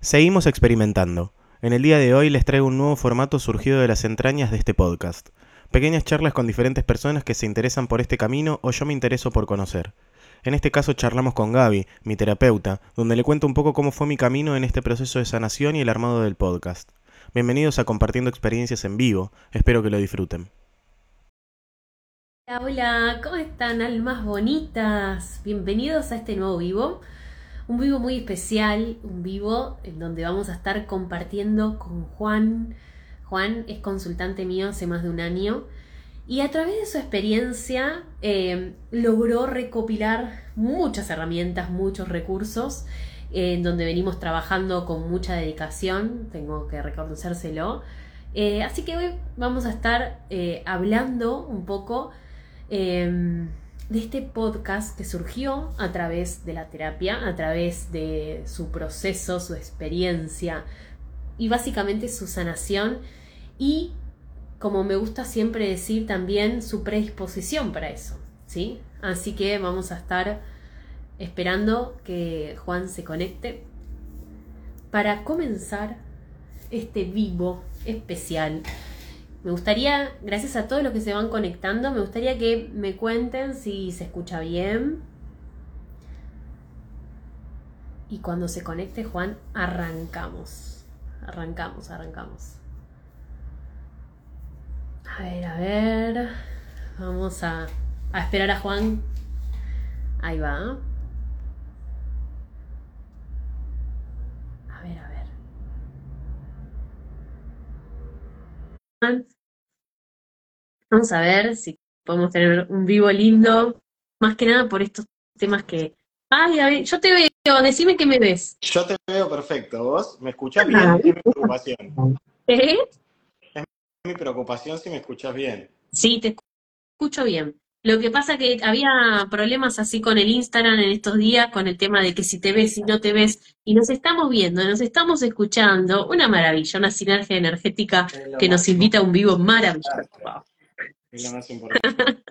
Seguimos experimentando. En el día de hoy les traigo un nuevo formato surgido de las entrañas de este podcast. Pequeñas charlas con diferentes personas que se interesan por este camino o yo me intereso por conocer. En este caso charlamos con Gaby, mi terapeuta, donde le cuento un poco cómo fue mi camino en este proceso de sanación y el armado del podcast. Bienvenidos a Compartiendo Experiencias en Vivo, espero que lo disfruten. Hola, hola, ¿cómo están almas bonitas? Bienvenidos a este nuevo vivo. Un vivo muy especial, un vivo en donde vamos a estar compartiendo con Juan. Juan es consultante mío hace más de un año y a través de su experiencia eh, logró recopilar muchas herramientas, muchos recursos eh, en donde venimos trabajando con mucha dedicación, tengo que reconocérselo. Eh, así que hoy vamos a estar hablando un poco em, de este podcast que surgió a través de la terapia, a través de su proceso, su experiencia y básicamente su sanación y, como me gusta siempre decir, también su predisposición para eso, ¿sí? Así que vamos a estar esperando que Juan se conecte para comenzar este vivo especial me gustaría, gracias a todos los que se van conectando, me gustaría que me cuenten si se escucha bien. Y cuando se conecte Juan, arrancamos. Arrancamos, arrancamos. A ver, a ver. Vamos a, a esperar a Juan. Ahí va. A ver, a ver. Vamos a ver si podemos tener un vivo lindo, más que nada por estos temas que... Ay, yo te veo, decime que me ves. Yo te veo perfecto, ¿vos? ¿Me escuchás bien? Es mi preocupación. ¿Eh? Es mi preocupación si me escuchás bien. Sí, te escucho bien. Lo que pasa que había problemas así con el Instagram en estos días, con el tema de que si te ves, si no te ves, y nos estamos viendo, nos estamos escuchando, una maravilla, una sinergia energética que nos invita a un vivo maravilloso. Es lo más importante.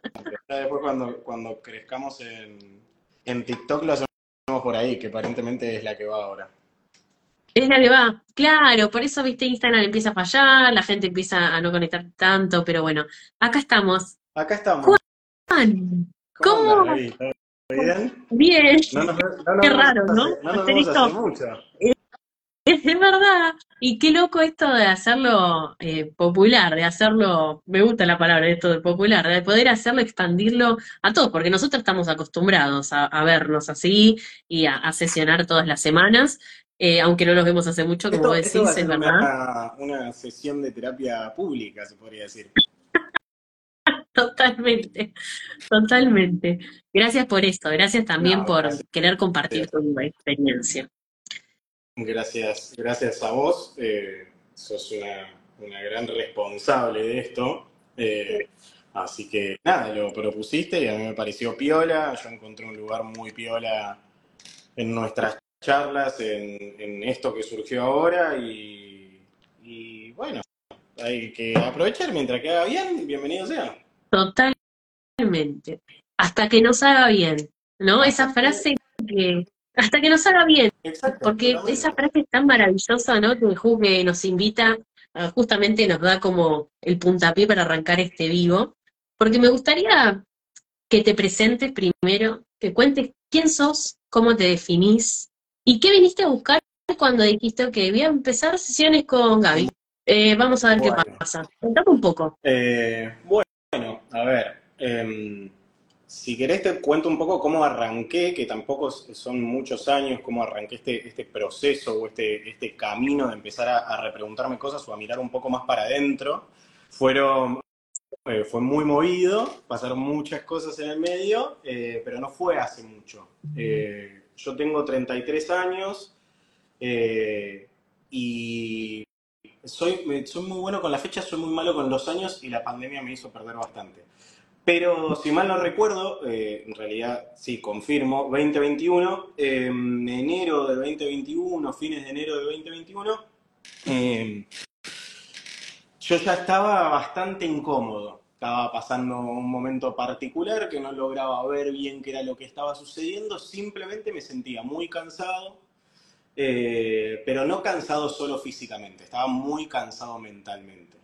después cuando, cuando crezcamos en, en TikTok lo hacemos por ahí, que aparentemente es la que va ahora. Es la que va, claro, por eso, viste, Instagram empieza a fallar, la gente empieza a no conectar tanto, pero bueno, acá estamos. Acá estamos. Juan, ¿cómo? ¿Cómo? ¿Bien? Bien. No nos, Qué raro, ¿no? No nos hace mucho. Es verdad. Y qué loco esto de hacerlo eh, popular, de hacerlo, me gusta la palabra esto de popular, de poder hacerlo, expandirlo a todos, porque nosotros estamos acostumbrados a, vernos así y a, sesionar todas las semanas, eh, aunque no nos vemos hace mucho, como decís, es verdad. Una, sesión de terapia pública, se podría decir. Totalmente, totalmente. Gracias por esto, gracias también por querer compartir tu experiencia. Gracias, gracias a vos. Eh, sos una, gran responsable de esto. Eh, así que nada, lo propusiste y a mí me pareció piola. Yo encontré un lugar muy piola en nuestras charlas, en, esto que surgió ahora y, bueno, hay que aprovechar mientras que haga bien, bienvenido sea. Totalmente. Hasta que nos haga bien, ¿no? Esa frase que hasta que nos haga bien. porque esa frase es tan maravillosa, ¿no? Que nos invita, justamente nos da como el puntapié para arrancar este vivo. Porque me gustaría que te presentes primero, que cuentes quién sos, cómo te definís y qué viniste a buscar cuando dijiste que voy a empezar sesiones con Gaby. Eh, vamos a ver qué pasa. Contame un poco. Eh, bueno, a ver. Em, si querés te cuento un poco cómo arranqué, que tampoco son muchos años, cómo arranqué este, este proceso o este, este camino de empezar a, repreguntarme cosas o a mirar un poco más para adentro. Fueron, eh, fue muy movido, pasaron muchas cosas en el medio, eh, pero no fue hace mucho. Eh, yo tengo 33 años y soy, soy muy bueno con la fecha, soy muy malo con los años y la pandemia me hizo perder bastante. Pero si mal no recuerdo, eh, en realidad sí, confirmo, 2021, en enero de 2021, fines de enero de 2021, em, yo ya estaba bastante incómodo. Estaba pasando un momento particular que no lograba ver bien qué era lo que estaba sucediendo, simplemente me sentía muy cansado, eh, pero no cansado solo físicamente, estaba muy cansado mentalmente.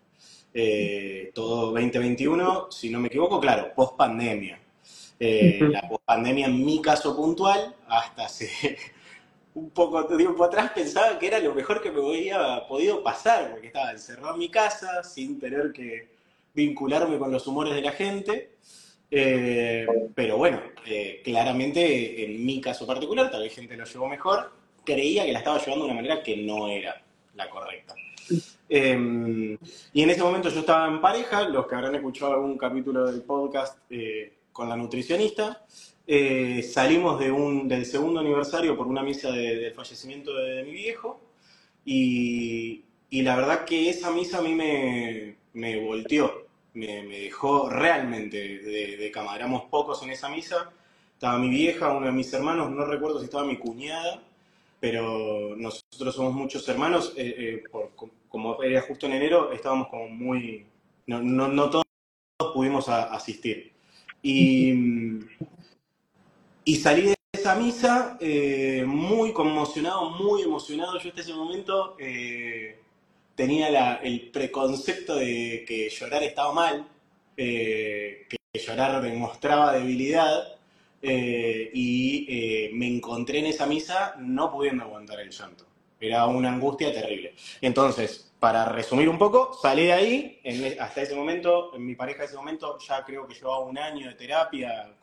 Eh, todo 2021, si no me equivoco, claro, post pandemia. Eh, la post pandemia en mi caso puntual, hasta hace un poco de tiempo atrás pensaba que era lo mejor que me había podido pasar, porque estaba encerrado en mi casa sin tener que vincularme con los humores de la gente. Eh, pero bueno, claramente en mi caso particular, tal vez gente lo llevó mejor, creía que la estaba llevando de una manera que no era la correcta. Eh, y en ese momento yo estaba en pareja, los que habrán escuchado algún capítulo del podcast con la nutricionista, salimos de un, del segundo aniversario por una misa del fallecimiento de, mi viejo y, y, la verdad que esa misa a mí me, me volteó me, dejó realmente de, cama. Éramos pocos en esa misa. Estaba mi vieja, uno de mis hermanos, no recuerdo si estaba mi cuñada, pero nosotros somos muchos hermanos. Eh, eh, como era justo en enero, estábamos como muy... No, no, todos pudimos asistir. Y, y salí de esa misa eh, muy conmocionado, muy emocionado. Yo hasta ese momento tenía el preconcepto de que llorar estaba mal, que llorar demostraba debilidad, eh, y eh, me encontré en esa misa no pudiendo aguantar el llanto. Era una angustia terrible. Entonces, para resumir un poco, salí de ahí, hasta ese momento, en mi pareja en ese momento ya creo que llevaba un año de terapia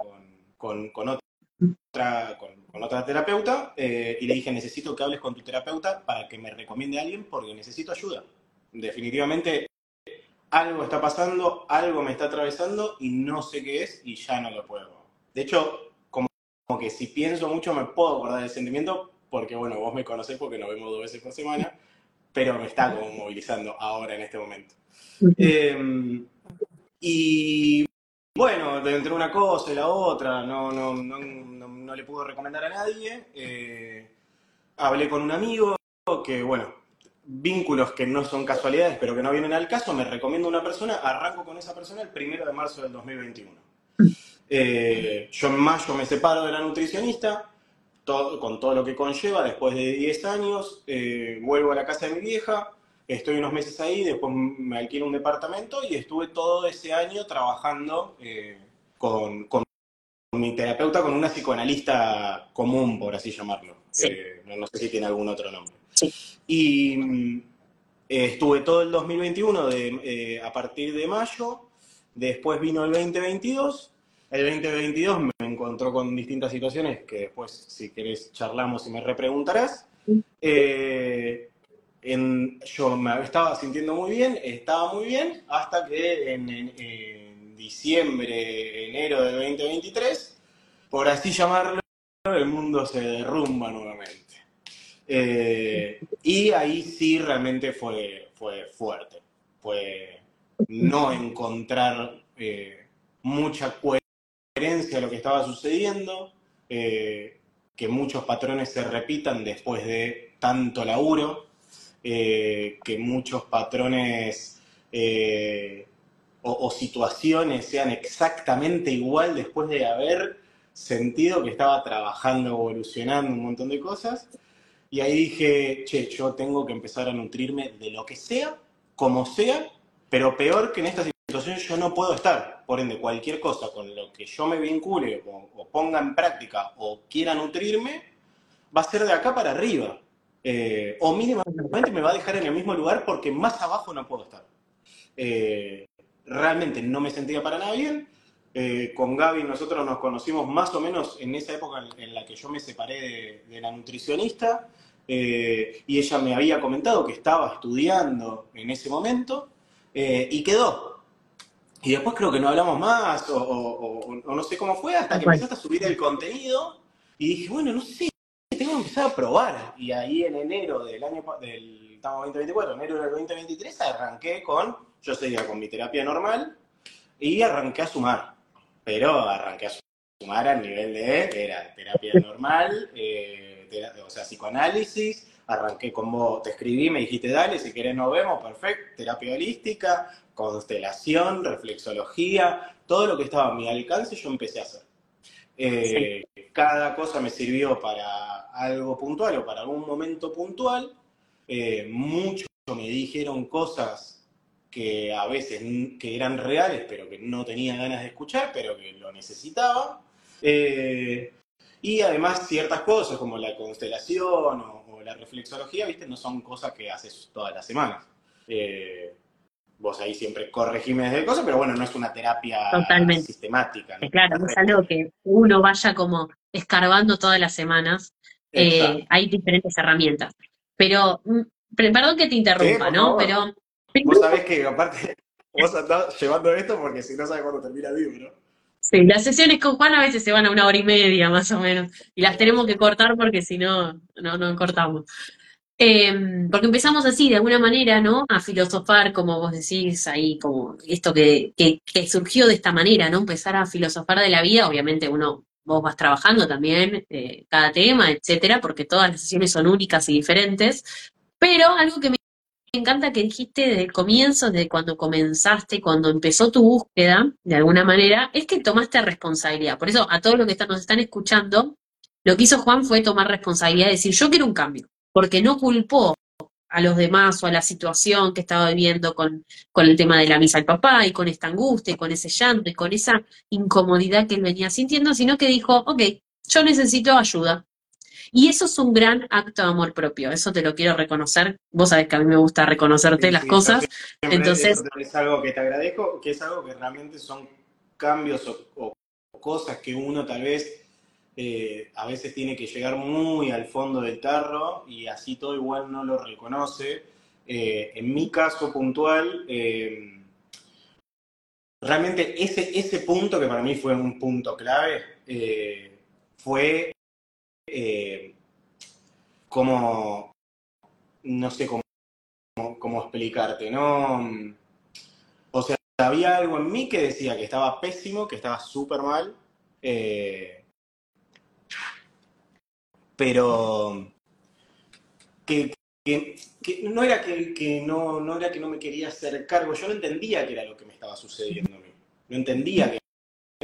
con, con, otra, con otra terapeuta eh, y le dije, necesito que hables con tu terapeuta para que me recomiende a alguien porque necesito ayuda. Definitivamente algo está pasando, algo me está atravesando y no sé qué es y ya no lo puedo. De hecho, como, que si pienso mucho me puedo acordar del sentimiento porque, bueno, vos me conocés porque nos vemos dos veces por semana, pero me está como movilizando ahora en este momento. Em, y bueno, entre una cosa y la otra, no, no, no, no le puedo recomendar a nadie. Eh, hablé con un amigo que, bueno, vínculos que no son casualidades, pero que no vienen al caso, me recomiendo una persona, arranco con esa persona el primero de marzo del 2021. Eh, yo en mayo me separo de la nutricionista, con todo lo que conlleva, después de 10 años, eh, vuelvo a la casa de mi vieja, estoy unos meses ahí, después me alquilo un departamento y estuve todo ese año trabajando con, con mi terapeuta con una psicoanalista común, por así llamarlo. Eh, no, sé si tiene algún otro nombre. Y mm, estuve todo el 2021 de, eh, a partir de mayo, después vino el 2022. El 2022 me encontró con distintas situaciones que después, si querés, charlamos y me repreguntarás. Eh, yo me estaba sintiendo muy bien, estaba muy bien, hasta que en diciembre, enero del 2023, por así llamarlo, el mundo se derrumba nuevamente. Eh, y ahí sí realmente fue, fue fuerte. Fue no encontrar eh, mucha coherencia a lo que estaba sucediendo, eh, que muchos patrones se repitan después de tanto laburo, que muchos patrones o, situaciones sean exactamente igual después de haber sentido que estaba trabajando, evolucionando un montón de cosas. Y ahí dije, che, yo tengo que empezar a nutrirme de lo que sea, como sea, pero peor que en esta situación yo no puedo estar. Por ende, cualquier cosa con lo que yo me vincule o, ponga en práctica o quiera nutrirme, va a ser de acá para arriba. Eh, o mínimamente me va a dejar en el mismo lugar porque más abajo no puedo estar. Eh, realmente no me sentía para nada bien. Eh, con Gaby nosotros nos conocimos más o menos en esa época en, la que yo me separé de, la nutricionista y ella me había comentado que estaba estudiando en ese momento y quedó. Y después creo que no hablamos más o, no sé cómo fue hasta que empezaste a subir el contenido y dije, bueno, no sé, tengo que empezar a probar. Y ahí en enero del año, del, estamos 2024, enero del 2023 arranqué con yo seguía con mi terapia normal y arranqué a sumar. Pero arranqué a sumar al nivel de, era terapia normal, eh, o sea, psicoanálisis, arranqué con vos, te escribí, me dijiste, dale, si querés nos vemos, perfecto, terapia holística, constelación, reflexología, todo lo que estaba a mi alcance yo empecé a hacer. Eh, cada cosa me sirvió para algo puntual o para algún momento puntual. Eh, muchos me dijeron cosas que a veces que eran reales, pero que no tenía ganas de escuchar, pero que lo necesitaba. Eh, y además ciertas cosas como la constelación o, la reflexología, ¿viste? No son cosas que haces todas las semanas. Eh, vos ahí siempre corregime de cosas, pero bueno, no es una terapia sistemática. Claro, no es algo que uno vaya como escarbando todas las semanas. Eh, hay diferentes herramientas. Pero, mm, perdón que te interrumpa, ¿no? Pero... Vos sabés que aparte, vos andás llevando esto porque si no sabes cuándo termina el libro. Sí, las sesiones con Juan a veces se van a una hora y media más o menos. Y las tenemos que cortar porque si no, no, no cortamos. Em, porque empezamos así, de alguna manera, ¿no? A filosofar, como vos decís, ahí, como esto que, que, surgió de esta manera, ¿no? Empezar a filosofar de la vida, obviamente uno, vos vas trabajando también eh, cada tema, etcétera, porque todas las sesiones son únicas y diferentes, pero algo que me me encanta que dijiste desde el comienzo, desde cuando comenzaste, cuando empezó tu búsqueda, de alguna manera, es que tomaste responsabilidad. Por eso, a todos los que nos están escuchando, lo que hizo Juan fue tomar responsabilidad y decir, yo quiero un cambio, porque no culpó a los demás o a la situación que estaba viviendo con, con el tema de la misa al papá y con esta angustia y con ese llanto y con esa incomodidad que él venía sintiendo, sino que dijo, ok, yo necesito ayuda, y eso es un gran acto de amor propio, eso te lo quiero reconocer. Vos sabés que a mí me gusta reconocerte las cosas. Entonces. Es algo que te agradezco, que es algo que realmente son cambios o, cosas que uno tal vez eh, a veces tiene que llegar muy al fondo del tarro y así todo igual no lo reconoce. Eh, en mi caso puntual, eh, realmente ese, ese punto que para mí fue un punto clave fue eh, como, no sé cómo, cómo, explicarte, ¿no? O sea, había algo en mí que decía que estaba pésimo, que estaba súper mal, eh, pero que, no era que, que no, no, era que no me quería hacer cargo, yo no entendía que era lo que me estaba sucediendo a mí, no entendía qué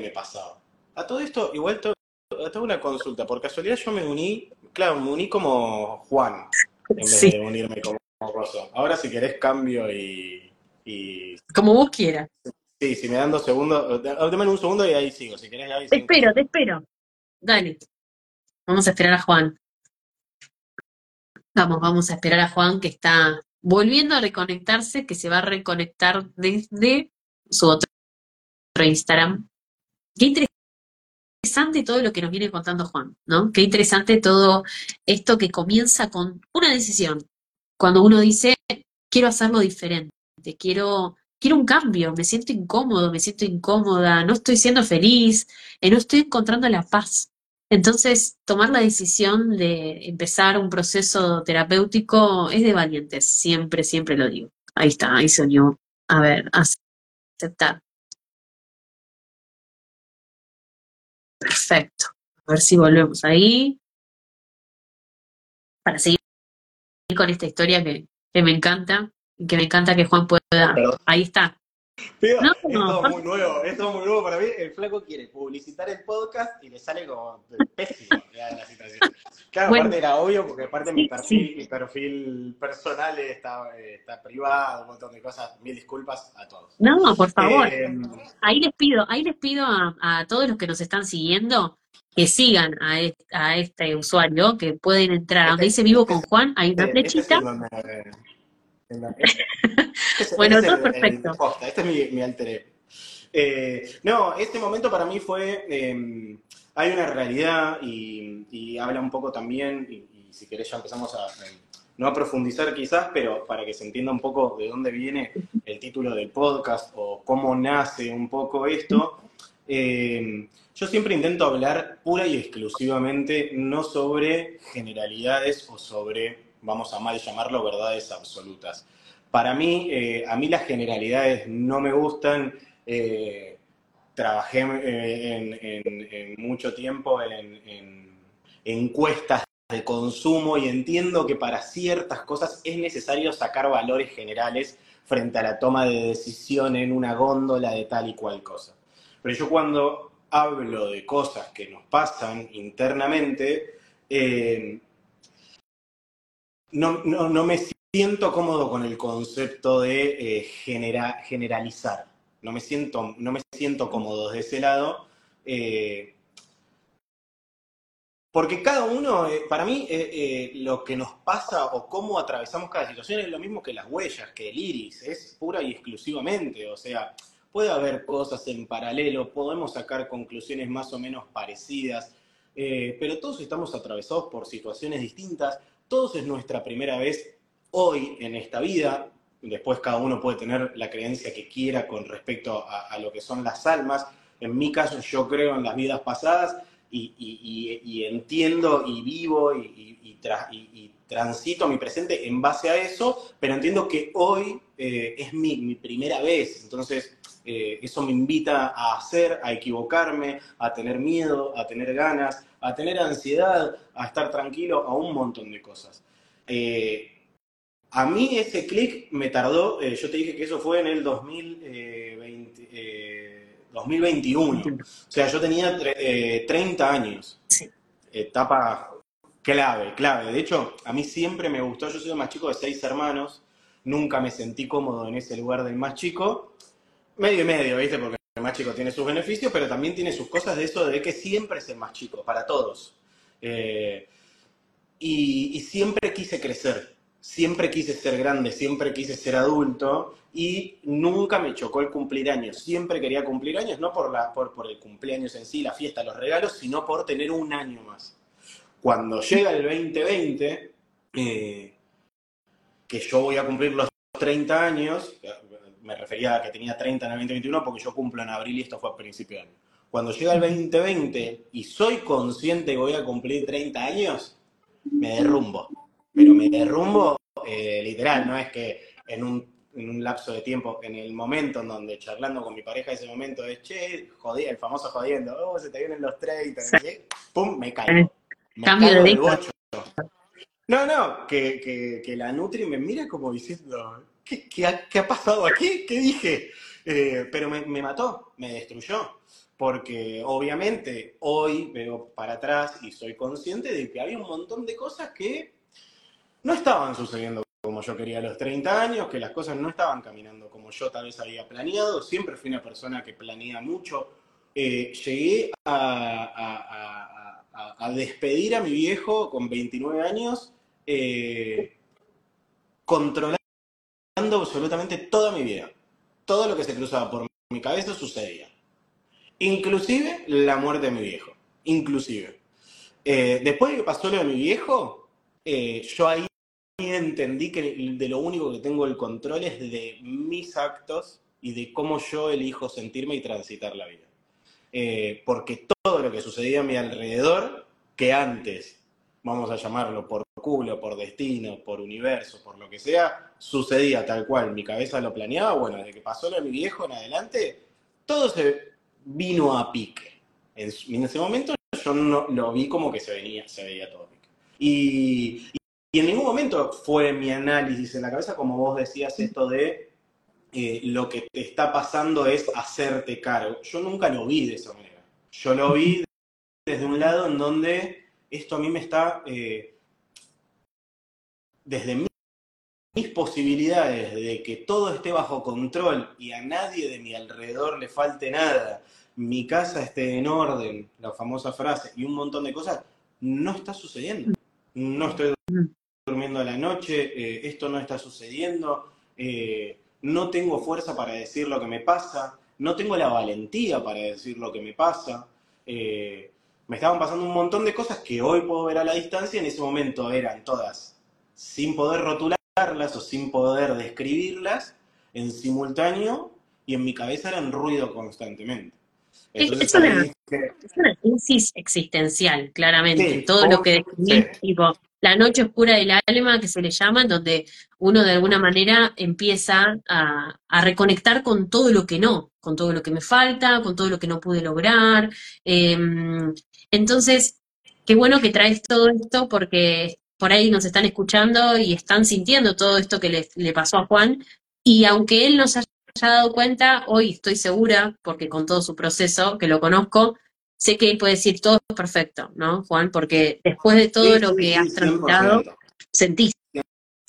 me pasaba. A todo esto, igual tengo una consulta. Por casualidad yo me uní, claro, me uní como Juan, en vez de unirme como Rosso. Ahora si querés cambio y, Como vos quieras. Sí, si me dan dos segundos, dame un segundo y ahí sigo. Si querés, ahí Te espero, te espero. Dale. Vamos a esperar a Juan. Vamos, vamos a esperar a Juan que está volviendo a reconectarse, que se va a reconectar desde su otro Instagram. Qué interesante interesante todo lo que nos viene contando Juan, ¿no? Qué interesante todo esto que comienza con una decisión. Cuando uno dice, quiero hacerlo diferente, quiero, quiero un cambio, me siento incómodo, me siento incómoda, no estoy siendo feliz, eh, no estoy encontrando la paz. Entonces, tomar la decisión de empezar un proceso terapéutico es de valientes, siempre, siempre lo digo. Ahí está, ahí unió. A ver, aceptar. Perfecto. A ver si volvemos ahí. Para seguir con esta historia que, me encanta y que me encanta que Juan pueda. Ahí está. no, esto es muy nuevo, esto es muy nuevo para mí. El flaco quiere publicitar el podcast y le sale como pésimo la situación. Claro, aparte era obvio, porque aparte mi perfil, mi perfil personal está, está, privado, un montón de cosas. Mil disculpas a todos. No, por favor. Eh, ahí les pido, ahí les pido a, todos los que nos están siguiendo que sigan a, a este usuario, que pueden entrar. Donde dice vivo con Juan, hay una este flechita. bueno, todo perfecto. este es mi, alter eh, no, este momento para mí fue, em, hay una realidad y, habla un poco también, y, si querés ya empezamos a, em, no a profundizar quizás, pero para que se entienda un poco de dónde viene el título del podcast o cómo nace un poco esto. Em, yo siempre intento hablar pura y exclusivamente no sobre generalidades o sobre vamos a mal llamarlo, verdades absolutas. Para mí, eh, a mí las generalidades no me gustan. Eh, trabajé eh, en, mucho tiempo en, encuestas de consumo y entiendo que para ciertas cosas es necesario sacar valores generales frente a la toma de decisión en una góndola de tal y cual cosa. Pero yo cuando hablo de cosas que nos pasan internamente, eh, no, me siento cómodo con el concepto de eh, generalizar. No me, siento, no me siento cómodo de ese lado. Eh, porque cada uno, eh, para mí, lo que nos pasa o cómo atravesamos cada situación es lo mismo que las huellas, que el iris, es pura y exclusivamente. O sea, puede haber cosas en paralelo, podemos sacar conclusiones más o menos parecidas, pero todos estamos atravesados por situaciones distintas, todos es nuestra primera vez hoy en esta vida. Después cada uno puede tener la creencia que quiera con respecto a, lo que son las almas. En mi caso yo creo en las vidas pasadas y, entiendo y vivo y, transito mi presente en base a eso, pero entiendo que hoy eh, es mi, primera vez. Entonces eh, eso me invita a hacer, a equivocarme, a tener miedo, a tener ganas, a tener ansiedad, a estar tranquilo, a un montón de cosas. Eh, a mí ese clic me tardó, eh, yo te dije que eso fue en el 2020, 2021. Eh, o sea, yo tenía 30 años. Etapa clave, clave. De hecho, a mí siempre me gustó, yo soy el más chico de seis hermanos, nunca me sentí cómodo en ese lugar del más chico. Medio y medio, ¿viste? Porque el más chico tiene sus beneficios, pero también tiene sus cosas de eso de que siempre es el más chico, para todos. Eh, y, siempre quise crecer, siempre quise ser grande, siempre quise ser adulto y nunca me chocó el cumplir años. Siempre quería cumplir años, no por, la, por, por el cumpleaños en sí, la fiesta, los regalos, sino por tener un año más. Cuando llega el 2020, eh, que yo voy a cumplir los 30 años, me refería a que tenía 30 en el 2021 porque yo cumplo en abril y esto fue a principio de año. Cuando llega el 2020 y soy consciente que voy a cumplir 30 años, me derrumbo. Pero me derrumbo eh, literal, no es que en un, lapso de tiempo, en el momento en donde charlando con mi pareja, ese momento es, che, jodí, el famoso jodiendo, oh, se te vienen los 30, pum, me caigo. Me Cambio de bocho. No, no, que, que la Nutri me mira como diciendo, ¿qué, ha, pasado aquí? ¿Qué dije? Eh, pero me, mató, me destruyó. Porque obviamente hoy veo para atrás y soy consciente de que había un montón de cosas que no estaban sucediendo como yo quería a los 30 años, que las cosas no estaban caminando como yo tal vez había planeado. Siempre fui una persona que planea mucho. Eh, llegué a, despedir a mi viejo con 29 años, eh, controlando absolutamente toda mi vida. Todo lo que se cruzaba por mi cabeza sucedía. Inclusive la muerte de mi viejo. Inclusive. Eh, después de que pasó lo de mi viejo, yo ahí entendí que de lo único que tengo el control es de mis actos y de cómo yo elijo sentirme y transitar la vida. Eh, porque todo lo que sucedía a mi alrededor, que antes, vamos a llamarlo por culo, por destino, por universo, por lo que sea, sucedía tal cual, mi cabeza lo planeaba, bueno, desde que pasó lo mi viejo en adelante, todo se vino a pique. En, ese momento yo no lo vi como que se venía, se veía todo a pique. Y, en ningún momento fue mi análisis en la cabeza, como vos decías, esto de eh, lo que te está pasando es hacerte cargo. Yo nunca lo vi de esa manera. Yo lo vi desde un lado en donde esto a mí me está eh, desde mis posibilidades de que todo esté bajo control y a nadie de mi alrededor le falte nada, mi casa esté en orden, la famosa frase, y un montón de cosas, no está sucediendo. No estoy durmiendo a la noche, eh, esto no está sucediendo, eh, no tengo fuerza para decir lo que me pasa, no tengo la valentía para decir lo que me pasa. Eh, me estaban pasando un montón de cosas que hoy puedo ver a la distancia, en ese momento eran todas sin poder rotularlas o sin poder describirlas en simultáneo y en mi cabeza eran ruido constantemente. es, una, crisis existencial, claramente. Todo lo que definís, tipo, la noche oscura del alma, que se le llama, donde uno de alguna manera empieza a, reconectar con todo lo que no, con todo lo que me falta, con todo lo que no pude lograr. Em, entonces, qué bueno que traes todo esto porque por ahí nos están escuchando y están sintiendo todo esto que le, pasó a Juan. Y aunque él no se haya dado cuenta, hoy estoy segura, porque con todo su proceso, que lo conozco, sé que él puede decir todo es perfecto, ¿no, Juan? Porque después de todo lo que has transitado, sentís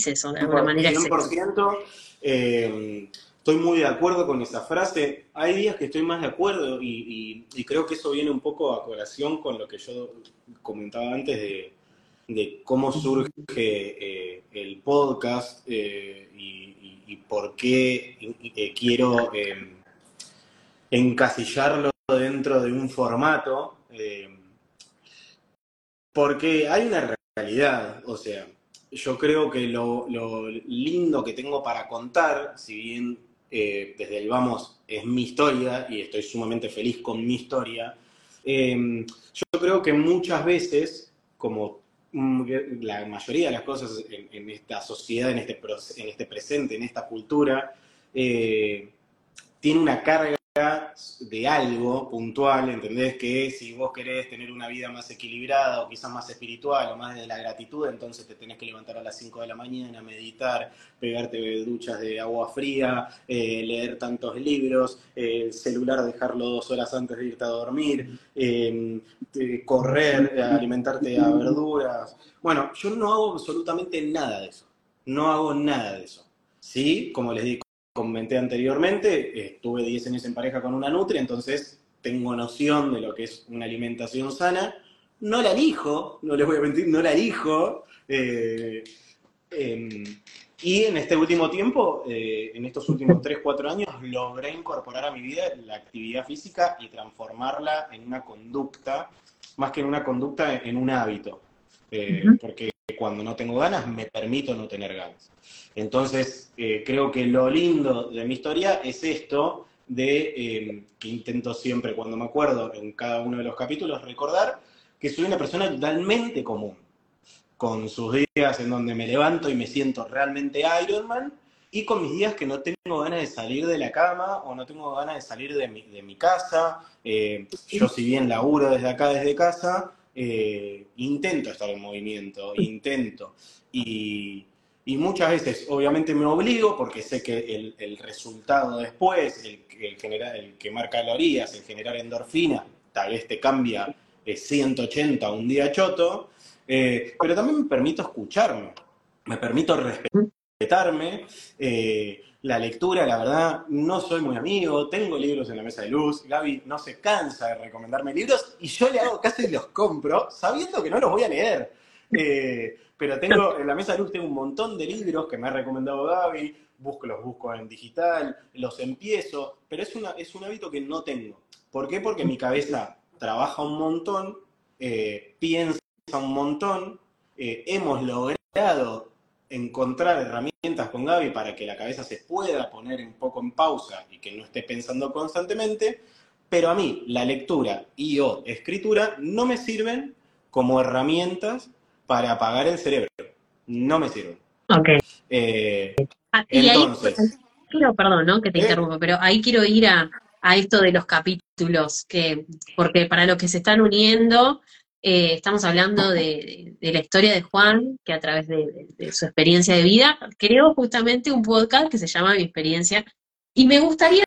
eso de alguna manera. 100%. Eh, estoy muy de acuerdo con esa frase. Hay días que estoy más de acuerdo y, creo que eso viene un poco a colación con lo que yo comentaba antes de, cómo surge eh, el podcast eh, y, por qué quiero encasillarlo dentro de un formato, eh, porque hay una realidad, o sea, yo creo que lo, lindo que tengo para contar, si bien eh, desde el vamos es mi historia y estoy sumamente feliz con mi historia, em, yo creo que muchas veces, como la mayoría de las cosas en, esta sociedad, en este, en este presente, en esta cultura, eh, tiene una carga de algo puntual, ¿entendés? Que si vos querés tener una vida más equilibrada o quizás más espiritual o más de la gratitud, entonces te tenés que levantar a las 5 de la mañana, meditar, pegarte duchas de agua fría, eh, leer tantos libros, eh, el celular dejarlo dos horas antes de irte a dormir, em, correr, alimentarte a verduras. Bueno, yo no hago absolutamente nada de eso. No hago nada de eso. Sí, como les digo, comenté anteriormente, estuve 10 años en pareja con una nutria, entonces tengo noción de lo que es una alimentación sana. No la elijo, no les voy a mentir, no la elijo. Eh, em, y en este último tiempo, eh, en estos últimos 3, 4 años, logré incorporar a mi vida la actividad física y transformarla en una conducta, más que en una conducta, en un hábito. Eh, porque cuando no tengo ganas, me permito no tener ganas. Entonces, eh, creo que lo lindo de mi historia es esto de eh, que intento siempre, cuando me acuerdo en cada uno de los capítulos, recordar que soy una persona totalmente común, con sus días en donde me levanto y me siento realmente Iron Man, y con mis días que no tengo ganas de salir de la cama o no tengo ganas de salir de mi, casa. Eh, yo si bien laburo desde acá, desde casa, intento estar en movimiento, intento. Y, muchas veces, obviamente, me obligo porque sé que el, resultado después, el, el, el que marca calorías, el generar endorfina, tal vez te cambia de 180 un día choto, eh, pero también me permito escucharme, me permito Eh, la lectura, la verdad, no soy muy amigo, tengo libros en la mesa de luz, Gaby no se cansa de recomendarme libros y yo le hago caso y los compro sabiendo que no los voy a leer. Eh, pero tengo en la mesa de luz tengo un montón de libros que me ha recomendado Gaby, busco, los busco en digital, los empiezo, pero es, una, es un hábito que no tengo. ¿Por qué? Porque mi cabeza trabaja un montón, eh, piensa un montón, hemos logrado encontrar herramientas con Gaby para que la cabeza se pueda poner un poco en pausa y que no esté pensando constantemente, pero a mí la lectura y o escritura no me sirven como herramientas para apagar el cerebro. No me sirve. Ok. Eh, ah, y entonces, ahí, quiero, perdón, ¿no? Que te ¿Eh? interrumpo, pero ahí quiero ir a, esto de los capítulos, que, porque para los que se están uniendo, eh, estamos hablando de, la historia de Juan, que a través de, su experiencia de vida, creó justamente un podcast que se llama Mi experiencia. Y me gustaría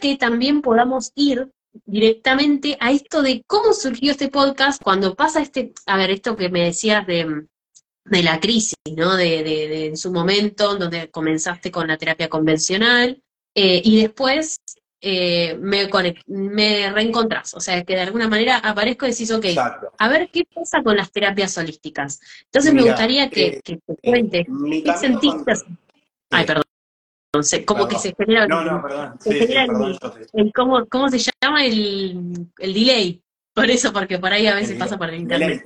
que también podamos ir directamente a esto de cómo surgió este podcast cuando pasa este, a ver, esto que me decías de, la crisis, ¿no? De, de, en su momento, donde comenzaste con la terapia convencional eh, y después eh, me, me reencontrás, o sea, que de alguna manera aparezco y decís, ok, a ver qué pasa con las terapias holísticas. Entonces me gustaría que, eh, te cuentes, ¿qué sentiste? Ay, perdón como que se genera. No, no, perdón. el, ¿cómo, ¿cómo, se llama el, el, delay? Por eso, porque por ahí a veces pasa por el internet.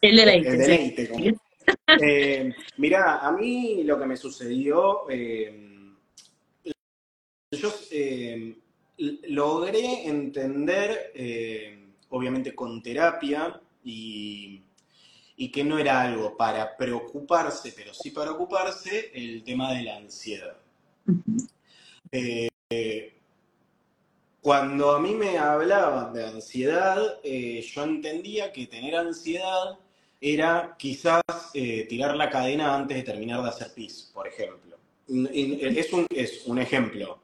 El deleite. El deleite. eh, mirá, a mí lo que me sucedió. Eh, yo eh, logré entender, eh, obviamente con terapia, y, y que no era algo para preocuparse, pero sí para ocuparse, el tema de la ansiedad. Eh, cuando a mí me hablaban de ansiedad, eh, yo entendía que tener ansiedad era quizás tirar la cadena antes de terminar de hacer pis, por ejemplo. Es un, es un ejemplo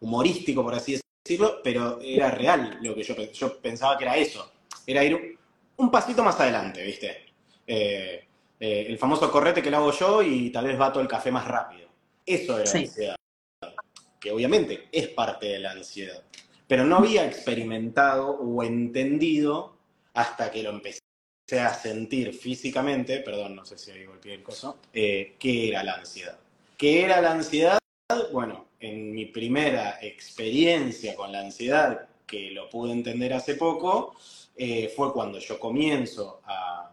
humorístico, por así decirlo, pero era real lo que yo, yo pensaba que era eso. Era ir un pasito más adelante, ¿viste? Eh, eh, el famoso correte que lo hago yo y tal vez va todo el café más rápido. Eso era la ansiedad. Que obviamente es parte de la ansiedad. Pero no había experimentado o entendido hasta que lo empecé a sentir físicamente, perdón, no sé si ahí golpeé el coso, eh, qué era la ansiedad. ¿Qué era la ansiedad? Bueno, en mi primera experiencia con la ansiedad, que lo pude entender hace poco, eh, fue cuando yo comienzo a,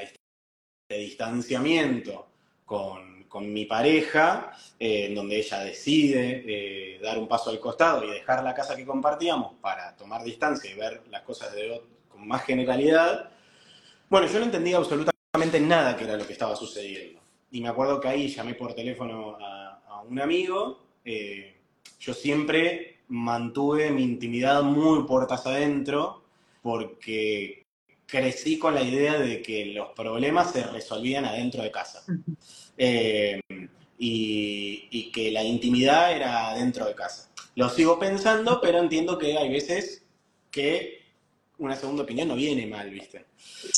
este distanciamiento con, mi pareja, eh, en donde ella decide eh, dar un paso al costado y dejar la casa que compartíamos para tomar distancia y ver las cosas de, con más generalidad. Bueno, yo no entendía absolutamente nada que era lo que estaba sucediendo. Y me acuerdo que ahí llamé por teléfono a, a un amigo. Yo siempre mantuve mi intimidad muy puertas adentro porque crecí con la idea de que los problemas se resolvían adentro de casa. Eh, y, que la intimidad era adentro de casa. Lo sigo pensando, pero entiendo que hay veces que una segunda opinión no viene mal, ¿viste?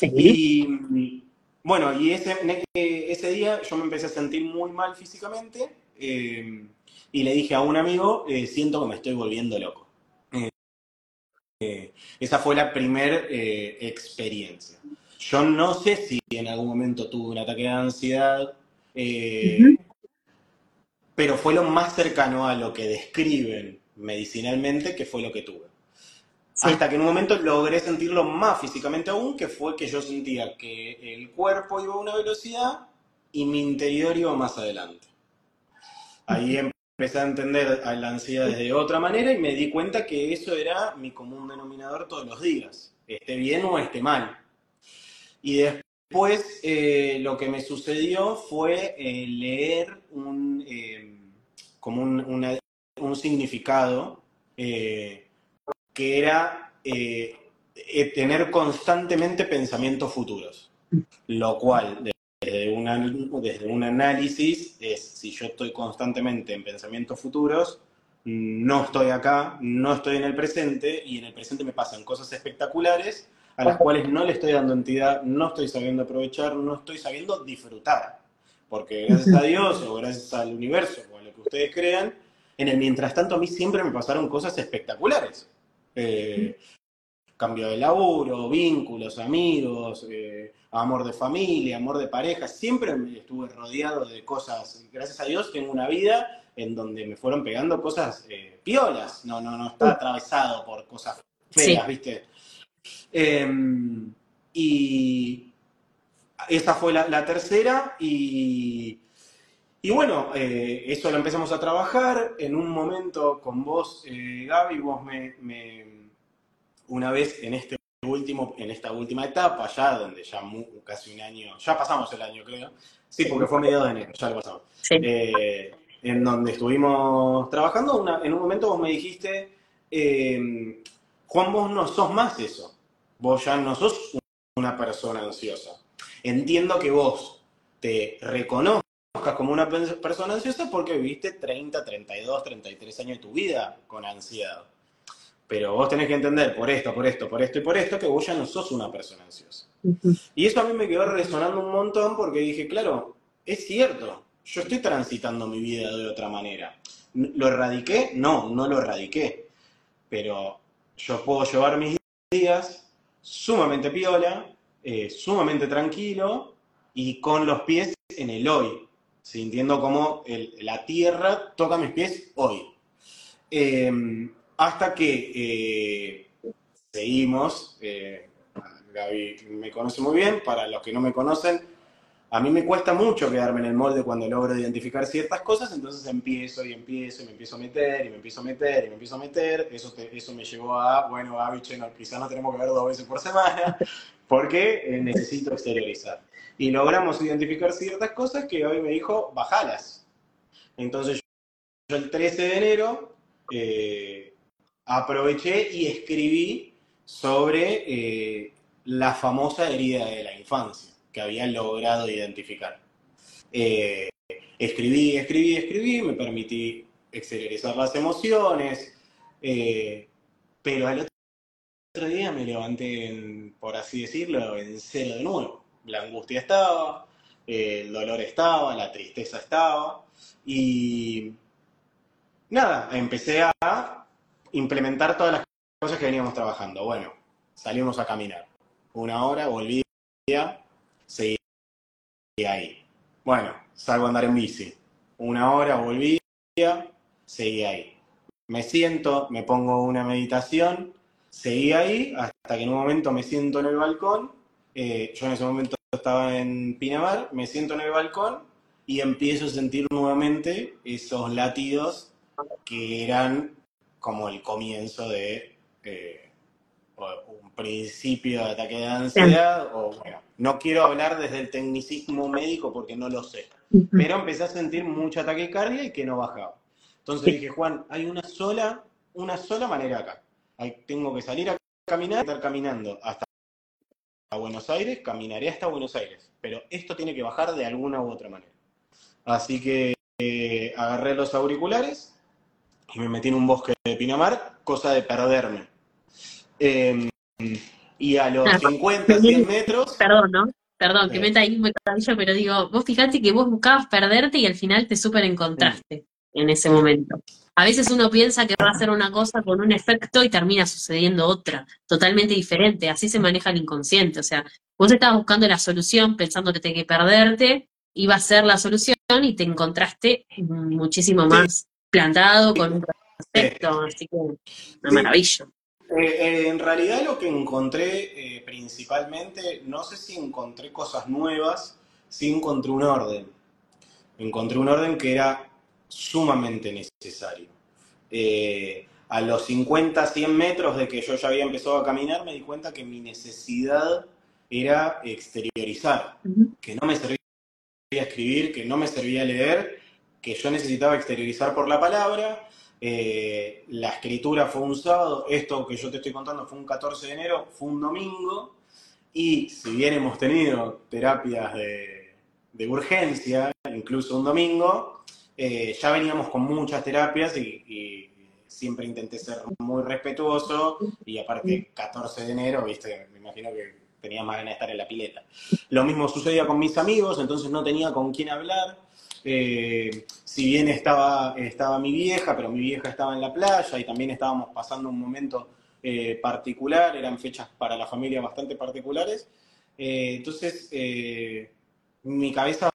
Y bueno, y ese, ese día yo me empecé a sentir muy mal físicamente eh, y le dije a un amigo, eh, siento que me estoy volviendo loco. Eh, esa fue la primera eh, experiencia. Yo no sé si en algún momento tuve un ataque de ansiedad, eh, pero fue lo más cercano a lo que describen medicinalmente que fue lo que tuve. Hasta que en un momento logré sentirlo más físicamente aún, que fue que yo sentía que el cuerpo iba a una velocidad y mi interior iba más adelante. Ahí empecé a entender la ansiedad de otra manera y me di cuenta que eso era mi común denominador todos los días, esté bien o esté mal. Y después eh, lo que me sucedió fue eh, leer un, eh, como un significado que era tener constantemente pensamientos futuros, lo cual desde un, desde un análisis es si yo estoy constantemente en pensamientos futuros, no estoy acá, no estoy en el presente y en el presente me pasan cosas espectaculares a las cuales no le estoy dando entidad, no estoy sabiendo aprovechar, no estoy sabiendo disfrutar. Porque gracias a Dios o gracias al universo o a lo que ustedes crean, en el mientras tanto a mí siempre me pasaron cosas espectaculares. Eh, cambio de laburo, vínculos, amigos, eh, amor de familia, amor de pareja, siempre estuve rodeado de cosas, gracias a Dios tengo una vida en donde me fueron pegando cosas eh, piolas, no, no, no está atravesado por cosas feas, ¿viste? Em, y esa fue la, tercera y, y bueno, eh, eso lo empezamos a trabajar, en un momento con vos, Gaby, vos me una vez en este último, en esta última etapa, ya donde ya casi un año, ya pasamos el año creo, sí, porque fue mediados de enero, ya lo pasamos, eh, en donde estuvimos trabajando, en un momento vos me dijiste, eh, Juan, vos no sos más eso, vos ya no sos una persona ansiosa. Entiendo que vos te reconozcas como una persona ansiosa porque viviste 30, 32, 33 años de tu vida con ansiedad. Pero vos tenés que entender por esto, por esto, por esto y por esto que vos ya no sos una persona ansiosa. Y eso a mí me quedó resonando un montón porque dije, claro, es cierto, yo estoy transitando mi vida de otra manera. ¿Lo erradiqué? No, no lo erradiqué. Pero yo puedo llevar mis días sumamente piola, eh, sumamente tranquilo y con los pies en el hoy, sintiendo como la tierra toca mis pies hoy. Eh, hasta que eh, seguimos, eh, Gaby me conoce muy bien, para los que no me conocen, a mí me cuesta mucho quedarme en el molde cuando logro identificar ciertas cosas, entonces empiezo y empiezo y me empiezo a meter y me empiezo a meter y me empiezo a meter. Eso, eso me llevó a, bueno, Gaby, quizás no tenemos que ver dos veces por semana, porque eh, necesito exteriorizar. Y logramos identificar ciertas cosas que Gaby me dijo, bajalas. Entonces yo el 13 de enero aproveché y escribí sobre eh, la famosa herida de la infancia que había logrado identificar. Eh, escribí, escribí, escribí, me permití exteriorizar las emociones, Eh, pero al otro día me levanté, por así decirlo, en cero de nuevo. La angustia estaba, el dolor estaba, la tristeza estaba. Y nada, empecé a implementar todas las cosas que veníamos trabajando. Bueno, salimos a caminar. Una hora, volvía, seguía ahí. Bueno, salgo a andar en bici. Una hora, volvía, seguía ahí. Me siento, me pongo una meditación, seguí ahí hasta que en un momento me siento en el balcón. Eh, yo en ese momento estaba en Pinamar, me siento en el balcón y empiezo a sentir nuevamente esos latidos que eran como el comienzo de eh, un principio de ataque de ansiedad, o bueno, no quiero hablar desde el tecnicismo médico porque no lo sé, pero empecé a sentir mucha taquicardia y que no bajaba. Entonces dije, Juan, hay una sola, una sola manera acá. tengo que salir a caminar, estar caminando hasta Buenos Aires, caminaré hasta Buenos Aires, pero esto tiene que bajar de alguna u otra manera. Así que eh, agarré los auriculares y me metí en un bosque de Pinamar, cosa de perderme. Em, y a los 50, ah, 100 metros... Perdón, ¿no? Perdón, que meta ahí muy cabello, pero digo, vos fijate que vos buscabas perderte y al final te súper encontraste en ese momento. A veces uno piensa que va a hacer una cosa con un efecto y termina sucediendo otra, totalmente diferente. Así se maneja el inconsciente. O sea, vos estabas buscando la solución pensando que tenés que perderte, iba a ser la solución y te encontraste muchísimo más plantado con un efecto. Así que una maravilla. Eh, eh, en realidad lo que encontré eh, principalmente, no sé si encontré cosas nuevas, sí encontré un orden. Encontré un orden que era sumamente necesario. a los 50, 100 metros de que yo ya había empezado a caminar, me di cuenta que mi necesidad era exteriorizar, que no me servía escribir, que no me servía leer, que yo necesitaba exteriorizar por la palabra eh, la escritura fue un sábado, esto que yo te estoy contando fue un 14 de enero, fue un domingo, y si bien hemos tenido terapias de, urgencia, incluso un domingo, eh, ya veníamos con muchas terapias y, siempre intenté ser muy respetuoso, y aparte 14 de enero, viste, me imagino que tenía más ganas de estar en la pileta. Lo mismo sucedía con mis amigos, entonces no tenía con quién hablar. Eh, si bien estaba, estaba mi vieja, pero mi vieja estaba en la playa y también estábamos pasando un momento eh, particular, eran fechas para la familia bastante particulares. Eh, entonces, mi cabeza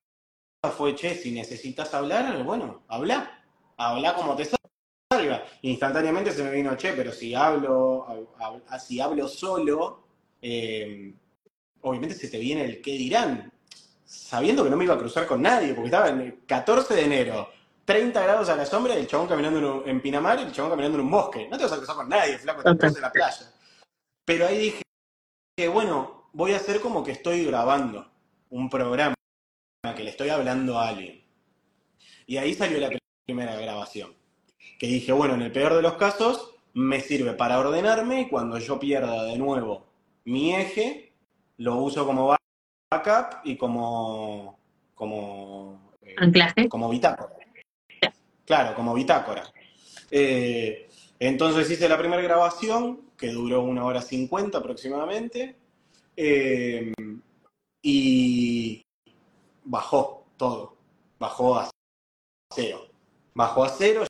fue, che, si necesitas hablar, bueno, habla, habla como te salga. Instantáneamente se me vino, che, pero si hablo, si hablo solo, obviamente se te viene el qué dirán sabiendo que no me iba a cruzar con nadie, porque estaba en el 14 de enero, 30 grados a la sombra, el chabón caminando en, Pinamar y el chabón caminando en un bosque. No te vas a cruzar con nadie, flaco, te en la playa. Pero ahí dije que, bueno, voy a hacer como que estoy grabando un programa que le estoy hablando a alguien. Y ahí salió la primera grabación. Que dije, bueno, en el peor de los casos, me sirve para ordenarme y cuando yo pierda de nuevo mi eje, lo uso como backup y como, como, eh, Anclaje. como bitácora. Claro, como bitácora. Eh, entonces hice la primera grabación, que duró una hora cincuenta aproximadamente, eh, y bajó todo, bajó a cero. Bajó a cero,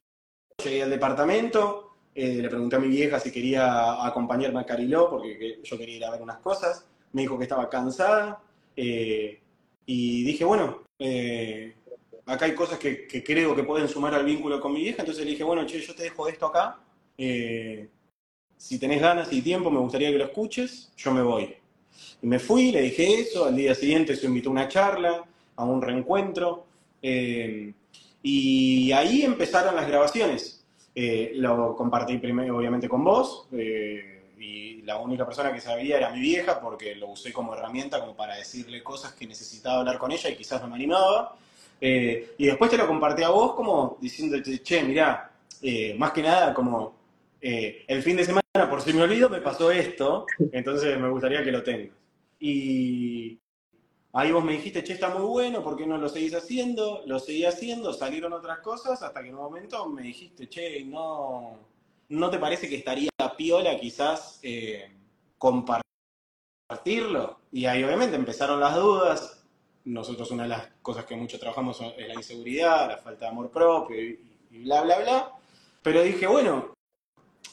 llegué al departamento, le pregunté a mi vieja si quería acompañarme a Cariló, porque yo quería ir a ver unas cosas, me dijo que estaba cansada, eh, y dije, bueno, eh, acá hay cosas que, creo que pueden sumar al vínculo con mi vieja, entonces le dije, bueno, che, yo te dejo esto acá, eh, si tenés ganas y tiempo, me gustaría que lo escuches, yo me voy. Y me fui, le dije eso, al día siguiente se invitó a una charla, a un reencuentro, y ahí empezaron las grabaciones. lo compartí primero, obviamente, con vos y la única persona que sabía era mi vieja porque lo usé como herramienta como para decirle cosas que necesitaba hablar con ella y quizás no me animaba. Eh, y después te lo compartí a vos como diciéndote, che, mirá, eh, más que nada como eh, el fin de semana, por si me olvido, me pasó esto, entonces me gustaría que lo tengas. Y ahí vos me dijiste, che, está muy bueno, ¿por qué no lo seguís haciendo? Lo seguí haciendo, salieron otras cosas, hasta que en un momento me dijiste, che, no, ¿no te parece que estaría piola quizás eh, compartirlo? Y ahí obviamente empezaron las dudas. Nosotros una de las cosas que mucho trabajamos es la inseguridad, la falta de amor propio y, bla, bla, bla. Pero dije, bueno,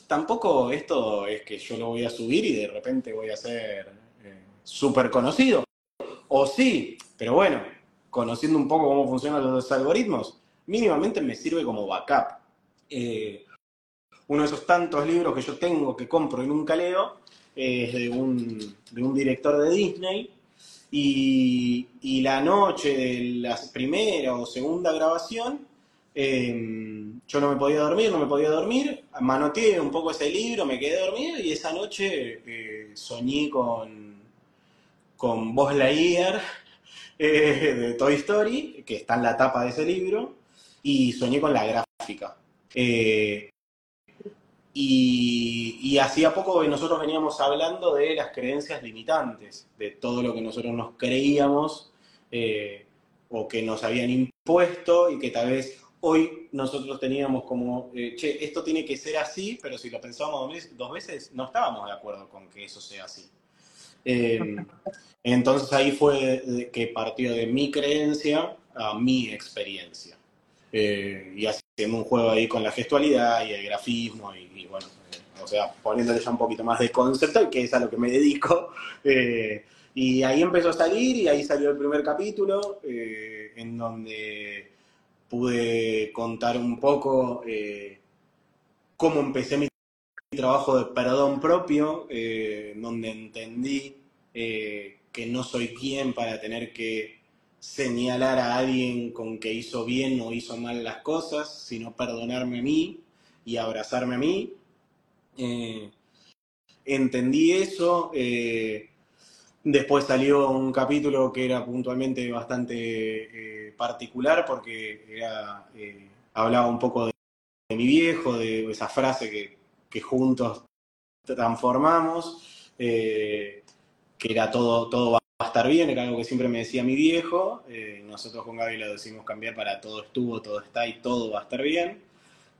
tampoco esto es que yo lo voy a subir y de repente voy a ser eh, súper conocido. O sí, pero bueno, conociendo un poco cómo funcionan los algoritmos, mínimamente me sirve como backup. Eh, uno de esos tantos libros que yo tengo que compro y nunca leo es de un, de un director de Disney. Y, la noche de la primera o segunda grabación, eh, yo no me podía dormir, no me podía dormir, manoteé un poco ese libro, me quedé dormido y esa noche eh, soñé con, con Buzz Lightyear eh, de Toy Story, que está en la tapa de ese libro, y soñé con la gráfica. Eh, y, hacía poco nosotros veníamos hablando de las creencias limitantes, de todo lo que nosotros nos creíamos eh, o que nos habían impuesto y que tal vez hoy nosotros teníamos como, eh, che, esto tiene que ser así, pero si lo pensábamos dos veces, no estábamos de acuerdo con que eso sea así. Eh, entonces ahí fue que partió de mi creencia a mi experiencia. Y hacemos un juego ahí con la gestualidad y el grafismo y, bueno, eh, o sea, poniéndole ya un poquito más de concepto, que es a lo que me dedico. Eh, y ahí empezó a salir y ahí salió el primer capítulo, eh, en donde pude contar un poco cómo empecé mi trabajo de perdón propio, donde entendí que no soy quien para tener que señalar a alguien con que hizo bien o hizo mal las cosas, sino perdonarme a mí y abrazarme a mí. Eh, entendí eso. eh, después salió un capítulo que era puntualmente bastante eh, particular porque hablaba un poco de, mi viejo, de esa frase que, que juntos transformamos, que era todo, todo a estar bien, era algo que siempre me decía mi viejo, eh, nosotros con Gaby lo decimos cambiar para todo estuvo, todo está y todo va a estar bien.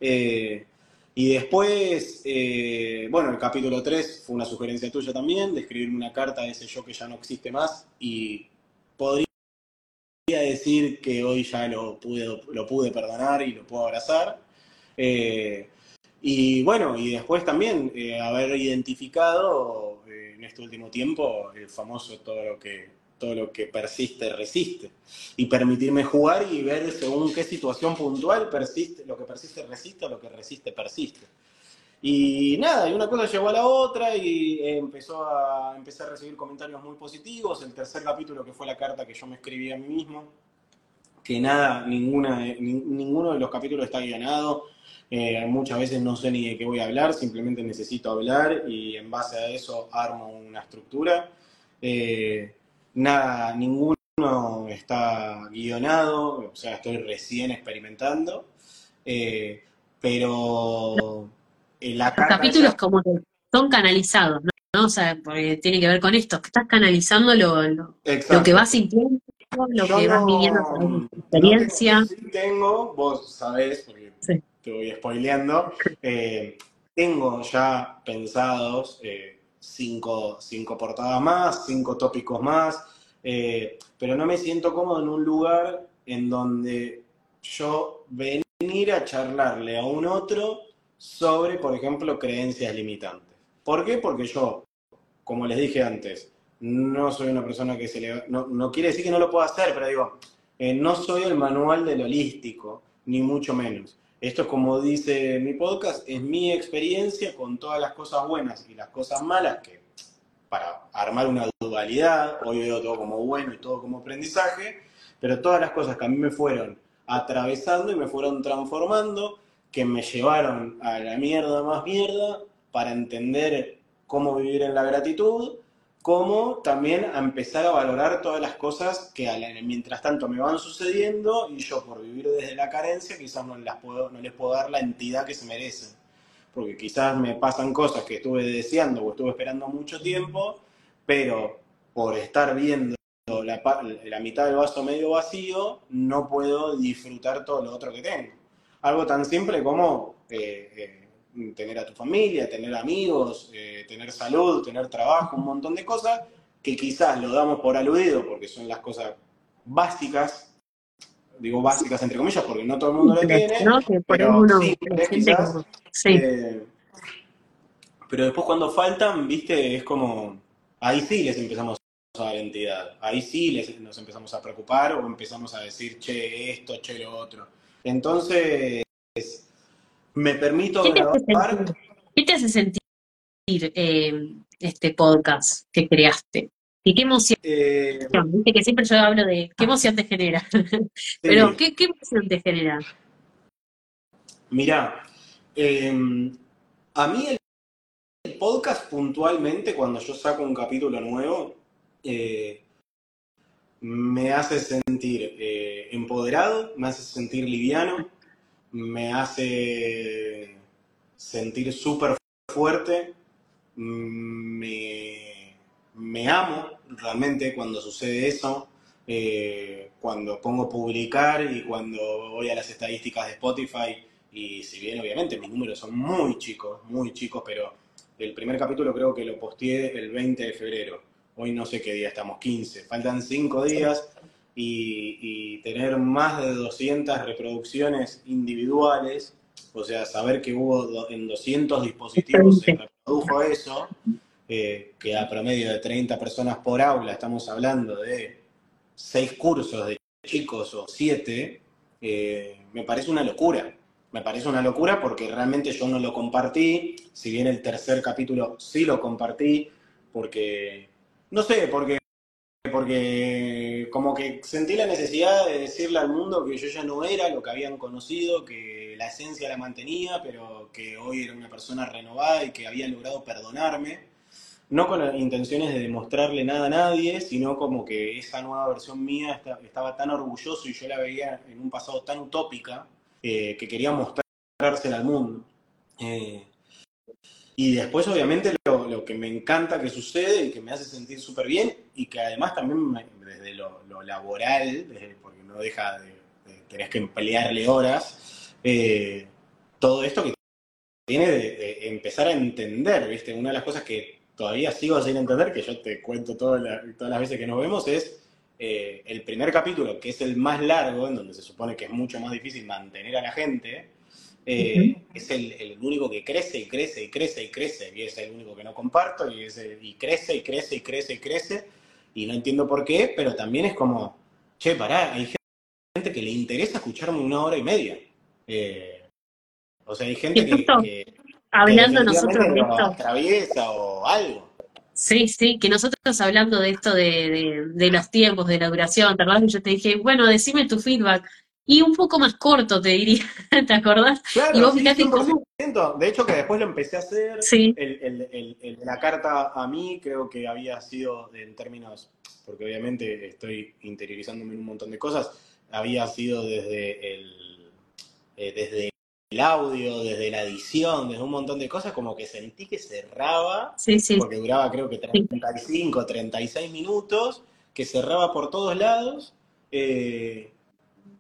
Eh, y después, eh, bueno, el capítulo 3 fue una sugerencia tuya también, de escribirme una carta a ese yo que ya no existe más y podría decir que hoy ya lo pude, lo pude perdonar y lo puedo abrazar. Y bueno, y después también haber identificado en este último tiempo el famoso todo lo que todo lo que persiste resiste y permitirme jugar y ver según qué situación puntual persiste, lo que persiste resiste lo que resiste persiste. Y nada, y una cosa llevó a la otra y empezó a empezar a recibir comentarios muy positivos. El tercer capítulo que fue la carta que yo me escribí a mí mismo, que nada, ninguna, ni- ninguno de los capítulos está guionado. Eh, muchas veces no sé ni de qué voy a hablar, simplemente necesito hablar y en base a eso armo una estructura. Eh, nada, ninguno está guionado, o sea, estoy recién experimentando. Eh, pero la Los capítulos como que son canalizados, ¿no? ¿No? O sea, porque tiene que ver con esto, que estás canalizando lo, lo, lo que vas sintiendo, lo Yo que vas viviendo a no, través de tu no tengo, experiencia. sí tengo, vos sabés, porque Sí. Te voy spoileando, eh, tengo ya pensados eh, cinco, cinco portadas más, cinco tópicos más, eh, pero no me siento cómodo en un lugar en donde yo venir a charlarle a un otro sobre, por ejemplo, creencias limitantes. ¿Por qué? Porque yo, como les dije antes, no soy una persona que se le... No, no quiere decir que no lo pueda hacer, pero digo, no soy el manual del holístico, ni mucho menos. Esto es como dice mi podcast, es mi experiencia con todas las cosas buenas y las cosas malas que para armar una dualidad, hoy veo todo como bueno y todo como aprendizaje, pero todas las cosas que a mí me fueron atravesando y me fueron transformando, que me llevaron a la mierda más mierda para entender cómo vivir en la gratitud, como también a empezar a valorar todas las cosas que mientras tanto me van sucediendo y yo por vivir desde la carencia quizás no, las puedo, no les puedo dar la entidad que se merecen. Porque quizás me pasan cosas que estuve deseando o estuve esperando mucho tiempo, pero por estar viendo la mitad del vaso medio vacío, no puedo disfrutar todo lo otro que tengo. Algo tan simple como eh, eh, tener a tu familia, tener amigos, eh, tener salud, tener trabajo, un montón de cosas que quizás lo damos por aludido porque son las cosas básicas, digo básicas entre comillas porque no todo el mundo lo tiene, ¿no? Que pero uno, simples quizás, como- sí. eh, pero después cuando faltan, viste, es como, ahí sí les empezamos a dar entidad, ahí sí les, nos empezamos a preocupar o empezamos a decir, che, esto, che, lo otro. Entonces, me permito ¿Qué grabar, qué te hace sentir eh, este podcast que creaste? ¿Y qué emoción? eh, Viste que siempre yo hablo de qué emoción te genera. Pero, ¿qué, qué emoción te genera? mirá, eh, a mí el, el podcast puntualmente, cuando yo saco un capítulo nuevo, eh, me hace sentir eh, empoderado, me hace sentir liviano, me hace sentir súper fuerte, me, me amo realmente cuando sucede eso, eh, cuando pongo publicar y cuando voy a las estadísticas de Spotify y si bien obviamente mis números son muy chicos, muy chicos, pero el primer capítulo creo que lo posteé el 20 de febrero. Hoy no sé qué día estamos, 15. Faltan 5 días y, y tener más de 200 reproducciones individuales, o sea, saber que hubo do- en 200 dispositivos se reprodujo eso, eh, que a promedio de 30 personas por aula, estamos hablando de 6 cursos de chicos o 7, me parece una locura. Me parece una locura porque realmente yo no lo compartí, si bien el tercer capítulo sí lo compartí, porque, no sé, porque, porque como que sentí la necesidad de decirle al mundo que yo ya no era lo que habían conocido, que la esencia la mantenía, pero que hoy era una persona renovada y que había logrado perdonarme no con intenciones de demostrarle nada a nadie, sino como que esa nueva versión mía esta- estaba tan orgulloso y yo la veía en un pasado tan utópica eh, que quería mostrársela al mundo. Eh, y después, obviamente, lo, lo que me encanta que sucede y que me hace sentir súper bien y que además también me- desde lo, lo laboral, desde- porque no deja de, de- tenés que emplearle horas, eh, todo esto que tiene de, de empezar a entender, ¿viste? Una de las cosas que todavía sigo sin entender, que yo te cuento todas las, todas las veces que nos vemos, es eh, el primer capítulo, que es el más largo, en donde se supone que es mucho más difícil mantener a la gente, eh, es el, el único que crece y crece y crece y crece, y es el único que no comparto, y, es el- y crece y crece y crece y crece, y no entiendo por qué, pero también es como, che, pará, hay gente que le interesa escucharme una hora y media. Eh, o sea, hay gente que, hablando que nosotros de esto, atraviesa o algo. sí, sí, que nosotros hablando de esto de, de, de los tiempos, de la duración, ¿te que yo te dije, bueno, decime tu feedback? Y un poco más corto, te diría, ¿te acordás? Y Claro, vos sí, cómo, 100%. De hecho, que después lo empecé a hacer. sí, El, el- el- el de la carta a mí creo que había sido en términos, porque obviamente estoy interiorizándome en un montón de cosas, había sido desde el, eh, desde el audio, desde la edición, desde un montón de cosas, como que sentí que cerraba, sí, sí, porque duraba creo que 35, 36 minutos, que cerraba por todos lados, eh,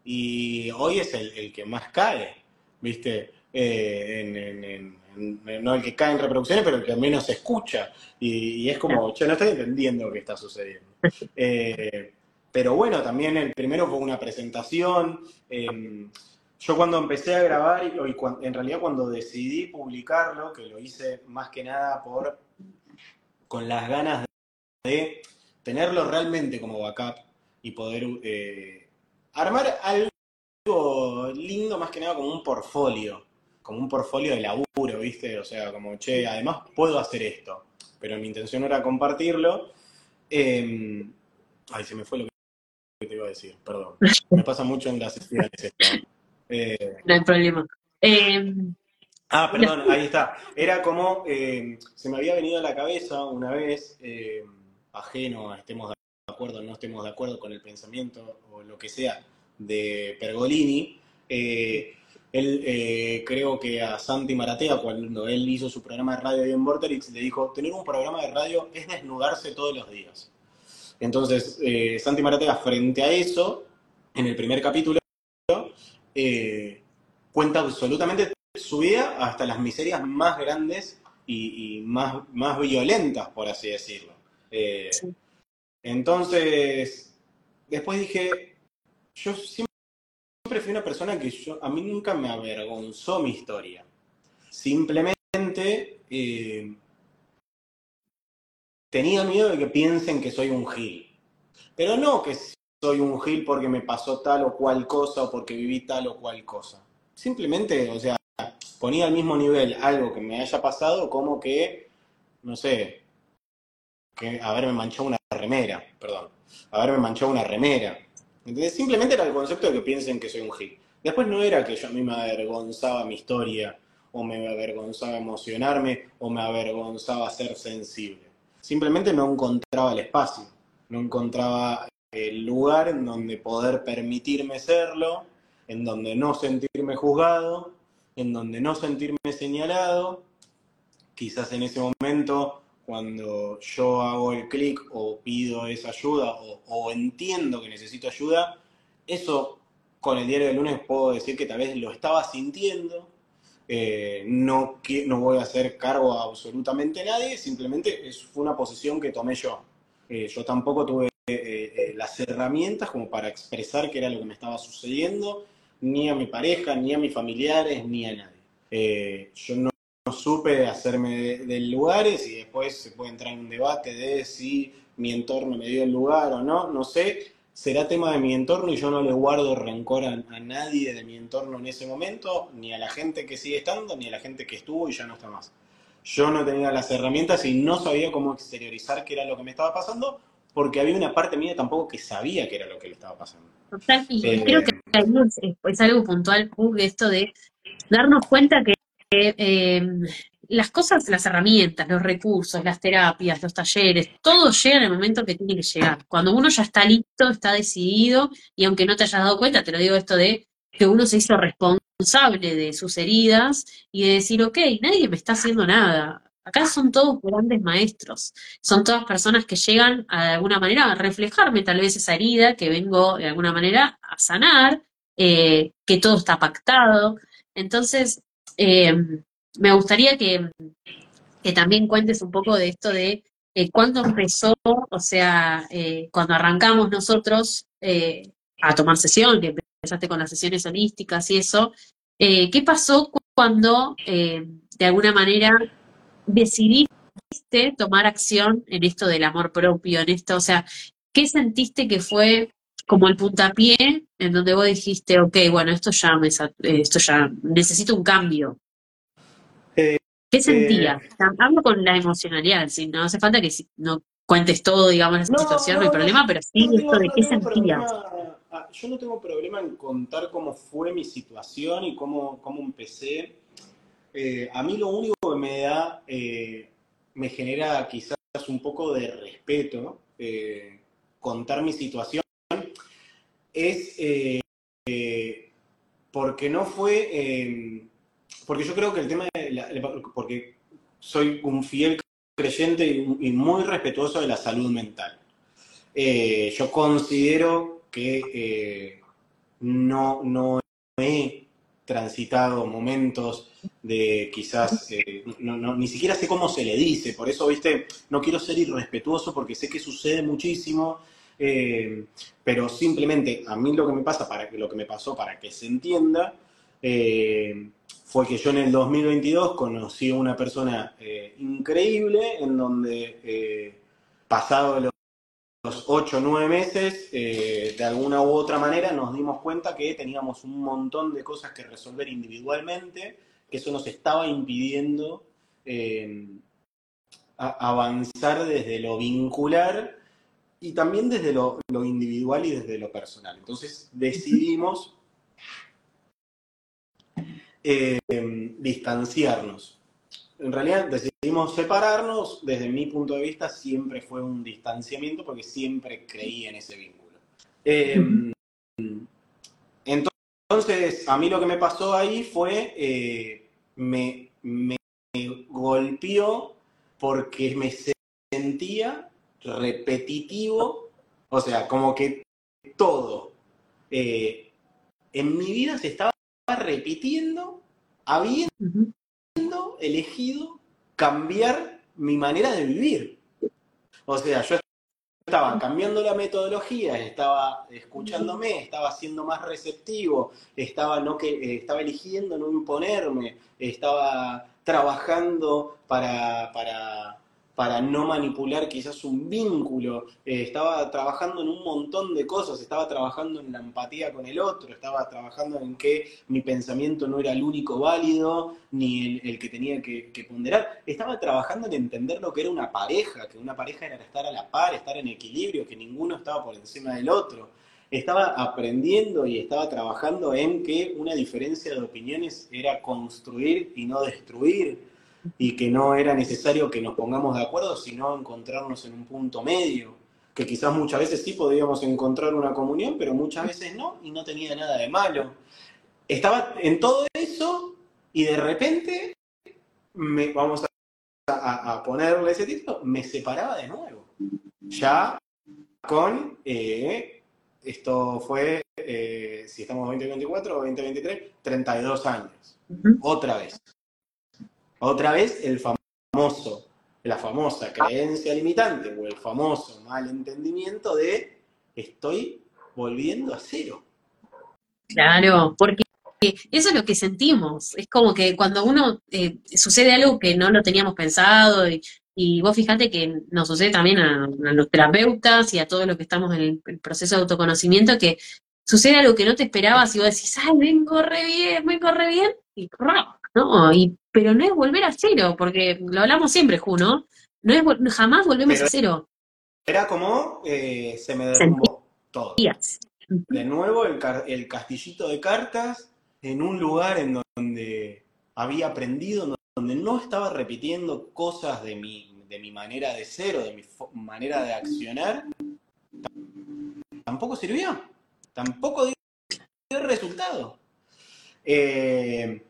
y hoy es el, el que más cae, ¿viste? Eh, en- en- en- en- no el que cae en reproducciones, pero el que menos se escucha. Y, y es como, yo no estoy entendiendo qué está sucediendo. Eh, pero bueno, también el primero fue una presentación. eh, yo cuando empecé a grabar, y, en realidad cuando decidí publicarlo, que lo hice más que nada por con las ganas de tenerlo realmente como backup y poder eh, armar algo lindo más que nada como un portfolio, como un portfolio de laburo, ¿viste? O sea, como, che, además puedo hacer esto, pero mi intención era compartirlo. Eh, ay, se me fue lo que te iba a decir, perdón. Me pasa mucho en las sesiones esto. Eh, no hay problema. Eh, Ah, perdón, ahí está. Era como, eh, se me había venido a la cabeza una vez, ajeno a estemos de acuerdo o no estemos de acuerdo con el pensamiento o lo que sea de Pergolini, eh, él eh, creo que a Santi Maratea, cuando él hizo su programa de radio en Vorterix, le dijo, tener un programa de radio es desnudarse todos los días. Entonces, eh, Santi Maratea, frente a eso, en el primer capítulo, cuenta absolutamente su vida hasta las miserias más grandes y, más, más violentas, por así decirlo. Eh, entonces, después dije, yo siempre fui una persona que a mí nunca me avergonzó mi historia. Simplemente eh, tenía miedo de que piensen que soy un gil. Pero no que soy un gil porque me pasó tal o cual cosa o porque viví tal o cual cosa. Simplemente, o sea, ponía al mismo nivel algo que me haya pasado como que, no sé, que haberme manchado una remera, perdón, haberme manchado una remera. Simplemente era el concepto de que piensen que soy un gil. Después no era que yo a mí me avergonzaba mi historia, o me avergonzaba emocionarme, o me avergonzaba ser sensible. Simplemente no encontraba el espacio, no encontraba el lugar en donde poder permitirme serlo, en donde no sentirme juzgado, en donde no sentirme señalado. Quizás en ese momento, cuando yo hago el clic o pido esa ayuda o, entiendo que necesito ayuda, eso con el diario del lunes puedo decir que tal vez lo estaba sintiendo. Eh, no, no voy a hacer cargo a absolutamente nadie, simplemente fue una posición que tomé yo. Eh, yo tampoco tuve eh, las herramientas como para expresar qué era lo que me estaba sucediendo ni a mi pareja, ni a mis familiares, ni a nadie. Yo no, supe hacerme de, lugares y después se puede entrar en un debate de si mi entorno me dio el lugar o no, no sé. Será tema de mi entorno y yo no le guardo rencor a, nadie de mi entorno en ese momento, ni a la gente que sigue estando, ni a la gente que estuvo y ya no está más. Yo no tenía las herramientas y no sabía cómo exteriorizar qué era lo que me estaba pasando, porque había una parte mía tampoco que sabía qué era lo que le estaba pasando. Total, y eh, creo que es, algo puntual, esto de darnos cuenta que eh, las cosas, las herramientas, los recursos, las terapias, los talleres, todo llega en el momento que tiene que llegar. Cuando uno ya está listo, está decidido, y aunque no te hayas dado cuenta, te lo digo esto de que uno se hizo responsable de sus heridas y de decir, ok, nadie me está haciendo nada. Acá son todos grandes maestros, son todas personas que llegan a, de alguna manera a reflejarme tal vez esa herida que vengo de alguna manera a sanar, eh, que todo está pactado. Entonces, eh, me gustaría que, también cuentes un poco de esto de eh, cuándo empezó, o sea, cuando arrancamos nosotros a tomar sesión, que empezaste con las sesiones holísticas y eso, ¿qué pasó cuando de alguna manera decidiste tomar acción en esto del amor propio, en esto, o sea, ¿qué sentiste que fue como el puntapié en donde vos dijiste, ok, bueno, esto ya me, esto ya necesito un cambio? Eh, ¿Qué sentías? Eh, Hablo con la emocionalidad, ¿sí? no hace falta que no cuentes todo, digamos, la situación, no, hay problema, pero sí esto de qué sentías. Ah, yo no tengo problema en contar cómo fue mi situación y cómo, cómo empecé eh, a mí lo único que me da, eh, me genera quizás un poco de respeto eh, contar mi situación, es porque no fue, porque yo creo que el tema, de porque soy un fiel creyente y, muy respetuoso de la salud mental. yo considero que no, no he transitado momentos de quizás, eh, no, ni siquiera sé cómo se le dice, por eso, viste, no quiero ser irrespetuoso porque sé que sucede muchísimo, eh, pero simplemente a mí lo que me pasa, para que, lo que me pasó para que se entienda, eh, fue que yo en el 2022 conocí a una persona increíble en donde pasado los los ocho o nueve meses, eh, de alguna u otra manera nos dimos cuenta que teníamos un montón de cosas que resolver individualmente, que eso nos estaba impidiendo eh, avanzar desde lo vincular y también desde lo, individual y desde lo personal. Entonces decidimos eh, distanciarnos en realidad decidimos separarnos, desde mi punto de vista siempre fue un distanciamiento porque siempre creí en ese vínculo. Em, entonces, a mí lo que me pasó ahí fue, eh, me, golpeó porque me sentía repetitivo, o sea, como que todo eh, en mi vida se estaba repitiendo habiendo elegido cambiar mi manera de vivir. O sea, yo estaba cambiando la metodología, estaba escuchándome, estaba siendo más receptivo, estaba, no que, eh, estaba eligiendo no imponerme, estaba trabajando para, para para no manipular quizás un vínculo, eh, estaba trabajando en un montón de cosas, estaba trabajando en la empatía con el otro, estaba trabajando en que mi pensamiento no era el único válido, ni el, que tenía que, ponderar, estaba trabajando en entender lo que era una pareja, que una pareja era estar a la par, estar en equilibrio, que ninguno estaba por encima del otro. Estaba aprendiendo y estaba trabajando en que una diferencia de opiniones era construir y no destruir y que no era necesario que nos pongamos de acuerdo, sino encontrarnos en un punto medio, que quizás muchas veces sí podíamos encontrar una comunión, pero muchas veces no, y no tenía nada de malo. Estaba en todo eso y de repente, me, vamos a, ponerle ese título, me separaba de nuevo. Ya con, eh, esto fue, eh, si estamos 2024 o 2023, 32 años. Otra vez. Otra vez el famoso, la famosa creencia limitante o el famoso malentendimiento de estoy volviendo a cero. Claro, porque eso es lo que sentimos. Es como que cuando uno eh, sucede algo que no lo teníamos pensado y, vos fíjate que nos sucede también a, los terapeutas y a todos los que estamos en el, proceso de autoconocimiento que sucede algo que no te esperabas y vos decís, ay, vengo re bien, vengo re bien y ¿no? Y pero no es volver a cero, porque lo hablamos siempre, Juno, no es jamás volvemos a cero. Era como eh, se me derrumbó todo. De nuevo el, el castillito de cartas en un lugar en donde había aprendido, donde no estaba repitiendo cosas de mi, de mi manera de ser o de mi manera de accionar, tampoco sirvió, tampoco dio resultado. Eh,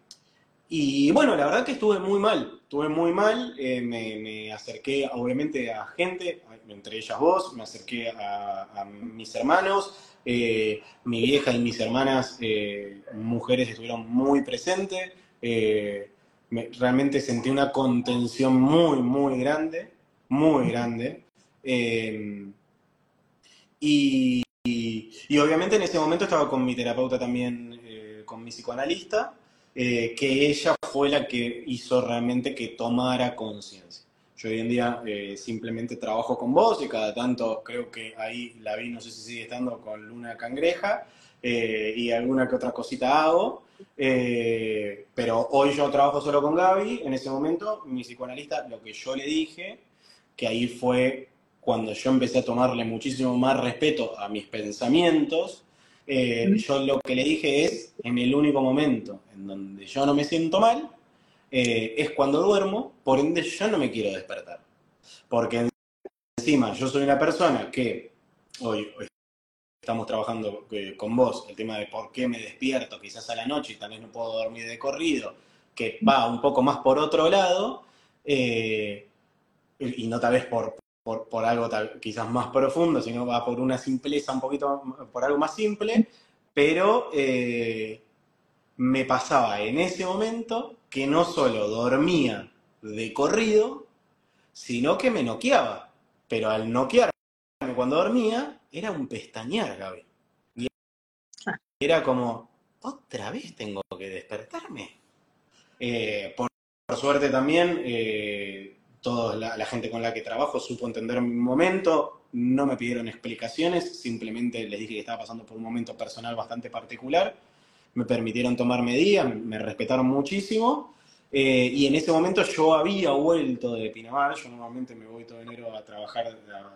y bueno, la verdad que estuve muy mal, estuve muy mal, eh, me, acerqué obviamente a gente, entre ellas vos, me acerqué a, mis hermanos, eh, mi vieja y mis hermanas, eh, mujeres, estuvieron muy presentes, realmente sentí una contención muy, muy grande, muy grande. Y, y, obviamente en ese momento estaba con mi terapeuta también, con mi psicoanalista, eh, que ella fue la que hizo realmente que tomara conciencia. Yo hoy en día eh, simplemente trabajo con vos y cada tanto creo que ahí la vi, no sé si sigue estando con Luna Cangreja eh, y alguna que otra cosita hago. pero hoy yo trabajo solo con Gaby. En ese momento, mi psicoanalista, lo que yo le dije, que ahí fue cuando yo empecé a tomarle muchísimo más respeto a mis pensamientos eh, yo lo que le dije es, en el único momento en donde yo no me siento mal, eh, es cuando duermo, por ende yo no me quiero despertar. Porque encima yo soy una persona que hoy, estamos trabajando eh, con vos, el tema de por qué me despierto quizás a la noche y también no puedo dormir de corrido, que va un poco más por otro lado, y no tal vez por, por, algo quizás más profundo, sino va por una simpleza un poquito, por algo más simple, pero eh, me pasaba en ese momento que no solo dormía de corrido, sino que me noqueaba. Pero al noquearme cuando dormía, era un pestañear, Gaby. Y era como, otra vez tengo que despertarme. Eh, por, suerte también, eh, toda la, gente con la que trabajo supo entender mi momento, no me pidieron explicaciones, simplemente les dije que estaba pasando por un momento personal bastante particular, me permitieron tomar medidas, me respetaron muchísimo, eh, y en ese momento yo había vuelto de Pinamar, yo normalmente me voy todo enero a trabajar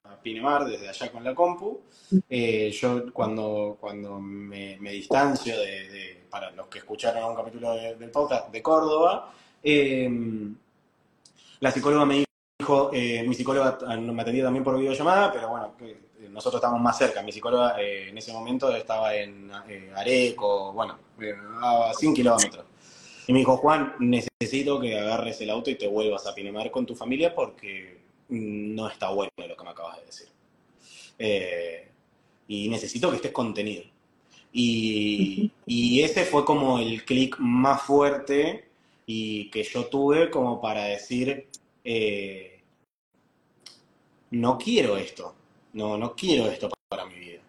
a, Pinamar desde allá con la compu, eh, yo cuando, cuando me, distancio de, para los que escucharon un capítulo del podcast, de Córdoba, eh, la psicóloga me dijo, eh, mi psicóloga me atendía también por videollamada, pero bueno, eh, nosotros estamos más cerca. Mi psicóloga eh, en ese momento estaba en Areco, bueno, a 100 kilómetros. Y me dijo, Juan, necesito que agarres el auto y te vuelvas a Pinamar con tu familia porque no está bueno lo que me acabas de decir. y necesito que estés contenido. Y ese fue como el clic más fuerte y que yo tuve como para decir, eh, no quiero esto, no, no quiero esto para mi vida.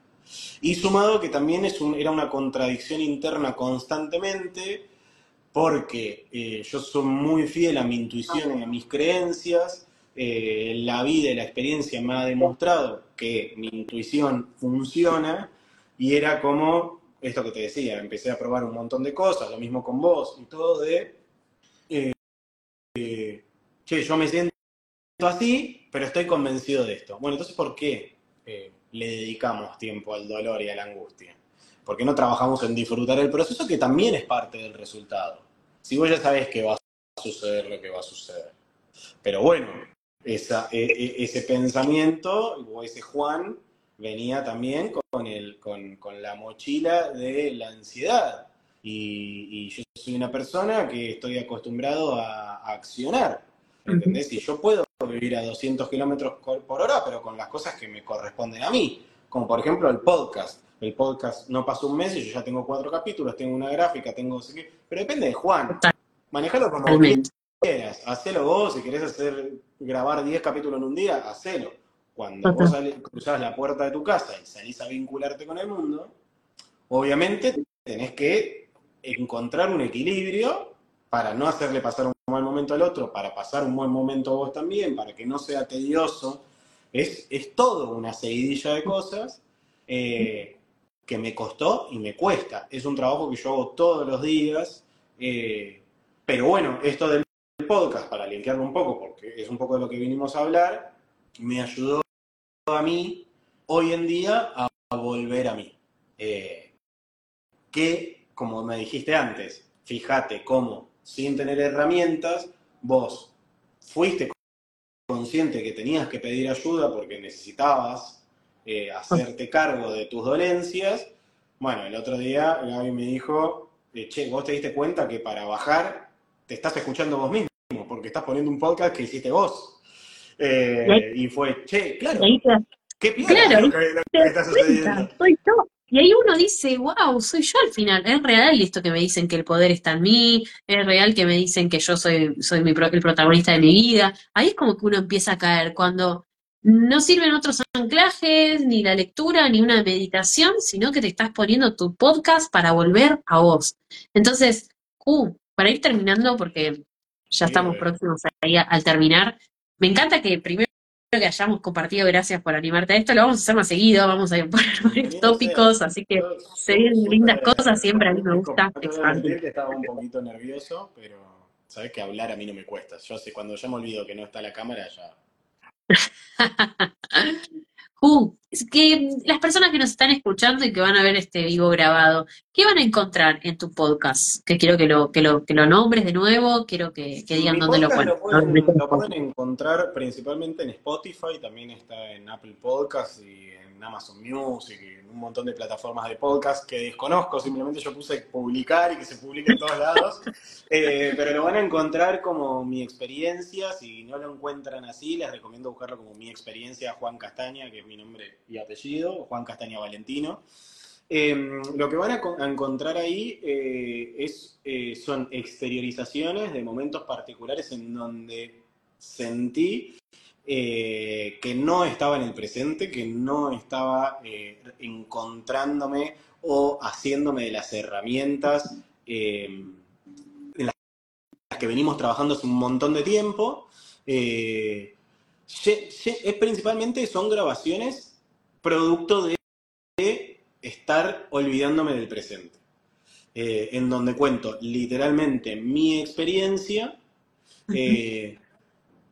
Y sumado que también es un, era una contradicción interna constantemente, porque eh, yo soy muy fiel a mi intuición y a mis creencias, eh, la vida y la experiencia me ha demostrado que mi intuición funciona, y era como esto que te decía, empecé a probar un montón de cosas, lo mismo con vos y todo de, che, yo me siento así, pero estoy convencido de esto. Bueno, entonces, ¿por qué eh, le dedicamos tiempo al dolor y a la angustia? Porque no trabajamos en disfrutar el proceso que también es parte del resultado. Si vos ya sabés que va a suceder lo que va a suceder. Pero bueno, e, e, ese pensamiento o ese Juan venía también con, el, con, con la mochila de la ansiedad. Y, yo soy una persona que estoy acostumbrado a accionar. ¿Entendés? Y yo puedo vivir a 200 kilómetros por hora, pero con las cosas que me corresponden a mí. Como por ejemplo el podcast. El podcast no pasó un mes y yo ya tengo cuatro capítulos, tengo una gráfica, tengo... Pero depende de Juan. Manejalo como quieras. Hacelo vos. Si querés hacer grabar 10 capítulos en un día, hacelo. Cuando vos sales, cruzás la puerta de tu casa y salís a vincularte con el mundo, obviamente tenés que encontrar un equilibrio para no hacerle pasar un mal momento al otro, para pasar un buen momento vos también, para que no sea tedioso. Es, es todo una seguidilla de cosas eh, que me costó y me cuesta. Es un trabajo que yo hago todos los días. Eh, pero bueno, esto del podcast, para linkearlo un poco, porque es un poco de lo que vinimos a hablar, me ayudó a mí hoy en día a, a volver a mí. Eh, que, como me dijiste antes, fíjate cómo sin tener herramientas, vos fuiste consciente que tenías que pedir ayuda porque necesitabas eh, hacerte cargo de tus dolencias. Bueno, el otro día Gaby me dijo, eh, che, vos te diste cuenta que para bajar te estás escuchando vos mismo, porque estás poniendo un podcast que hiciste vos. Eh, y fue, che, claro, qué claro, lo que, lo que está sucediendo. Soy yo. Y ahí uno dice, wow, soy yo al final. Es real esto que me dicen que el poder está en mí, es real que me dicen que yo soy, soy mi, el protagonista de mi vida. Ahí es como que uno empieza a caer cuando no sirven otros anclajes, ni la lectura, ni una meditación, sino que te estás poniendo tu podcast para volver a vos. Entonces, uh, para ir terminando, porque ya estamos próximos ahí al terminar, me encanta que primero que hayamos compartido, gracias por animarte a esto, lo vamos a hacer más seguido, vamos a poner varios tópicos, así que se vienen lindas cosas, siempre a mí me gusta. expandir. estaba un poquito nervioso, pero sabes que hablar a mí no me cuesta. Yo sé, cuando ya me olvido que no está la cámara, ya... Uh, que las personas que nos están escuchando y que van a ver este vivo grabado, ¿qué van a encontrar en tu podcast? Que quiero que lo, que lo, que lo nombres de nuevo, quiero que, que digan dónde lo pueden. Lo pueden, lo pueden encontrar principalmente en Spotify, también está en Apple Podcasts y en Amazon Music en un montón de plataformas de podcast que desconozco, simplemente yo puse publicar y que se publique en todos lados, eh, pero lo van a encontrar como mi experiencia, si no lo encuentran así, les recomiendo buscarlo como mi experiencia Juan Castaña, que es mi nombre y apellido, Juan Castaña Valentino. Eh, lo que van a, a encontrar ahí eh, es, eh, son exteriorizaciones de momentos particulares en donde sentí eh, que no estaba en el presente, que no estaba eh, encontrándome o haciéndome de las herramientas eh, en las que venimos trabajando hace un montón de tiempo. es principalmente son grabaciones producto de estar olvidándome del presente, en donde cuento literalmente mi experiencia, que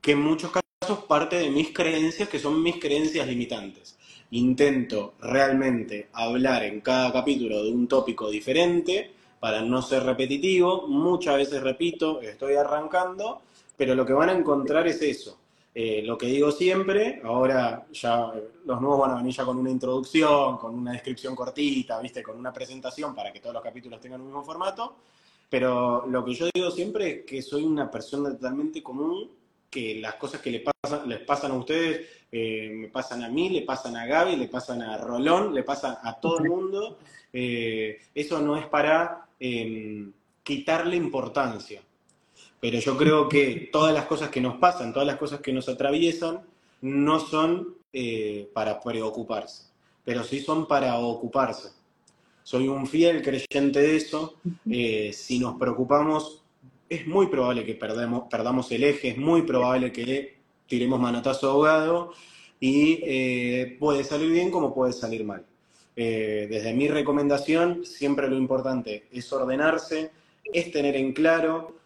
en muchos casos parte de mis creencias, que son mis creencias limitantes. Intento realmente hablar en cada capítulo de un tópico diferente para no ser repetitivo. Muchas veces repito, estoy arrancando, pero lo que van a encontrar es eso. Eh, lo que digo siempre, ahora ya los nuevos van a venir ya con una introducción, con una descripción cortita, ¿viste? con una presentación para que todos los capítulos tengan un mismo formato, pero lo que yo digo siempre es que soy una persona totalmente común que las cosas que le pasan, les pasan a ustedes, eh, me pasan a mí, le pasan a Gaby, le pasan a Rolón, le pasan a todo el mundo. Eh, eso no es para eh, quitarle importancia. Pero yo creo que todas las cosas que nos pasan, todas las cosas que nos atraviesan, no son eh, para preocuparse, pero sí son para ocuparse. Soy un fiel creyente de eso. Si nos preocupamos, es muy probable que perdamos, el eje, es muy probable que tiremos manotazo ahogado y eh, puede salir bien como puede salir mal. desde mi recomendación, siempre lo importante es ordenarse, es tener en claro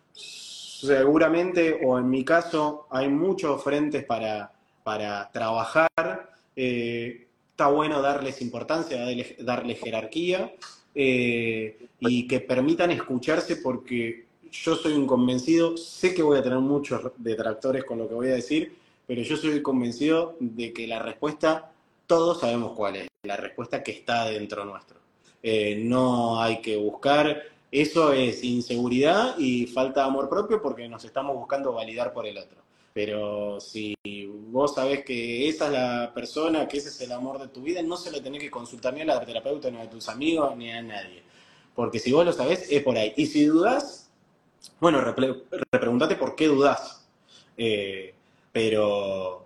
seguramente, o en mi caso, hay muchos frentes para, para trabajar. Eh, está bueno darles importancia, darles, jerarquía eh, y que permitan escucharse porque yo soy un convencido, sé que voy a tener muchos detractores con lo que voy a decir, pero yo soy convencido de que la respuesta, todos sabemos cuál es, la respuesta que está dentro nuestro. Eh, no hay que buscar eso es inseguridad y falta de amor propio porque nos estamos buscando validar por el otro. Pero si vos sabés que esa es la persona, que ese es el amor de tu vida, no se lo tenés que consultar ni a la terapeuta, ni a tus amigos, ni a nadie. Porque si vos lo sabés, es por ahí. Y si dudás, bueno, repregúntate por qué dudás. Eh, pero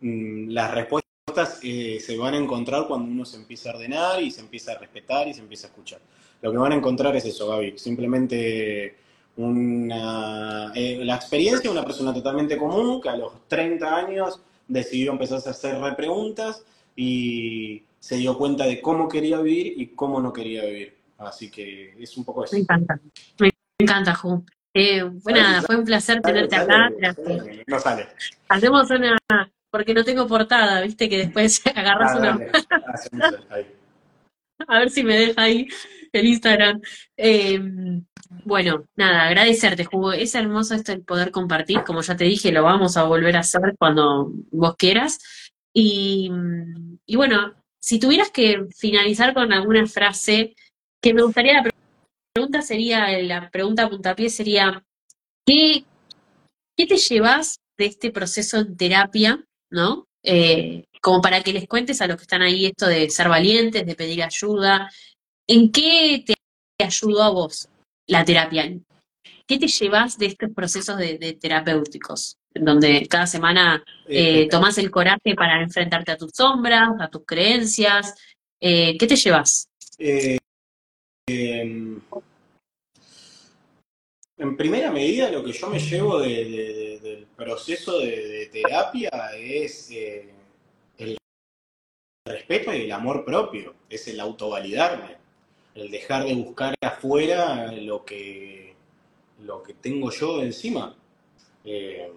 mm, las respuestas eh, se van a encontrar cuando uno se empieza a ordenar y se empieza a respetar y se empieza a escuchar lo que van a encontrar es eso, Gaby. Simplemente una, eh, la experiencia de una persona totalmente común que a los 30 años decidió empezar a hacer repreguntas y se dio cuenta de cómo quería vivir y cómo no quería vivir. Así que es un poco eso. Me encanta, me encanta, Ju. Eh, bueno, fue un placer tenerte acá. no sale. Hacemos una, porque no tengo portada, viste que después agarras ah, una. a ver si me deja ahí el Instagram. Em, bueno, nada, agradecerte, Jugo. Es hermoso esto el poder compartir. Como ya te dije, lo vamos a volver a hacer cuando vos quieras. Y, bueno, si tuvieras que finalizar con alguna frase, que me gustaría, la pregunta sería, la pregunta puntapié sería, ¿qué, qué te llevas de este proceso en terapia, ¿no? Eh, como para que les cuentes a los que están ahí esto de ser valientes, de pedir ayuda, ¿En qué te ayudó a vos la terapia? ¿Qué te llevas de estos procesos de, terapéuticos? En donde cada semana eh, eh tomás el coraje para enfrentarte a tus sombras, a tus creencias. Eh, ¿Qué te llevas? Eh, em, en primera medida, lo que yo me llevo del proceso de, terapia es el respeto y el amor propio, es el autovalidarme el dejar de buscar afuera lo que, lo que tengo yo encima. Eh,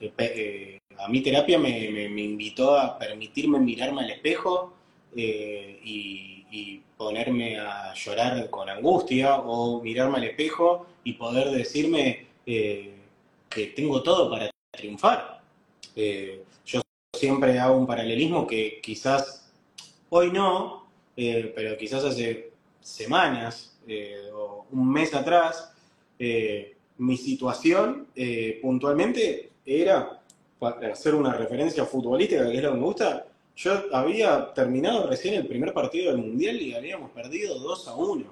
eh, eh, a mi terapia me, invitó a permitirme mirarme al espejo y, ponerme a llorar con angustia o mirarme al espejo y poder decirme que tengo todo para triunfar. yo siempre hago un paralelismo que quizás hoy no, pero quizás hace semanas eh, o un mes atrás, eh, mi situación eh, puntualmente era, para hacer una referencia futbolística, que es lo que me gusta, yo había terminado recién el primer partido del Mundial y habíamos perdido 2 a 1.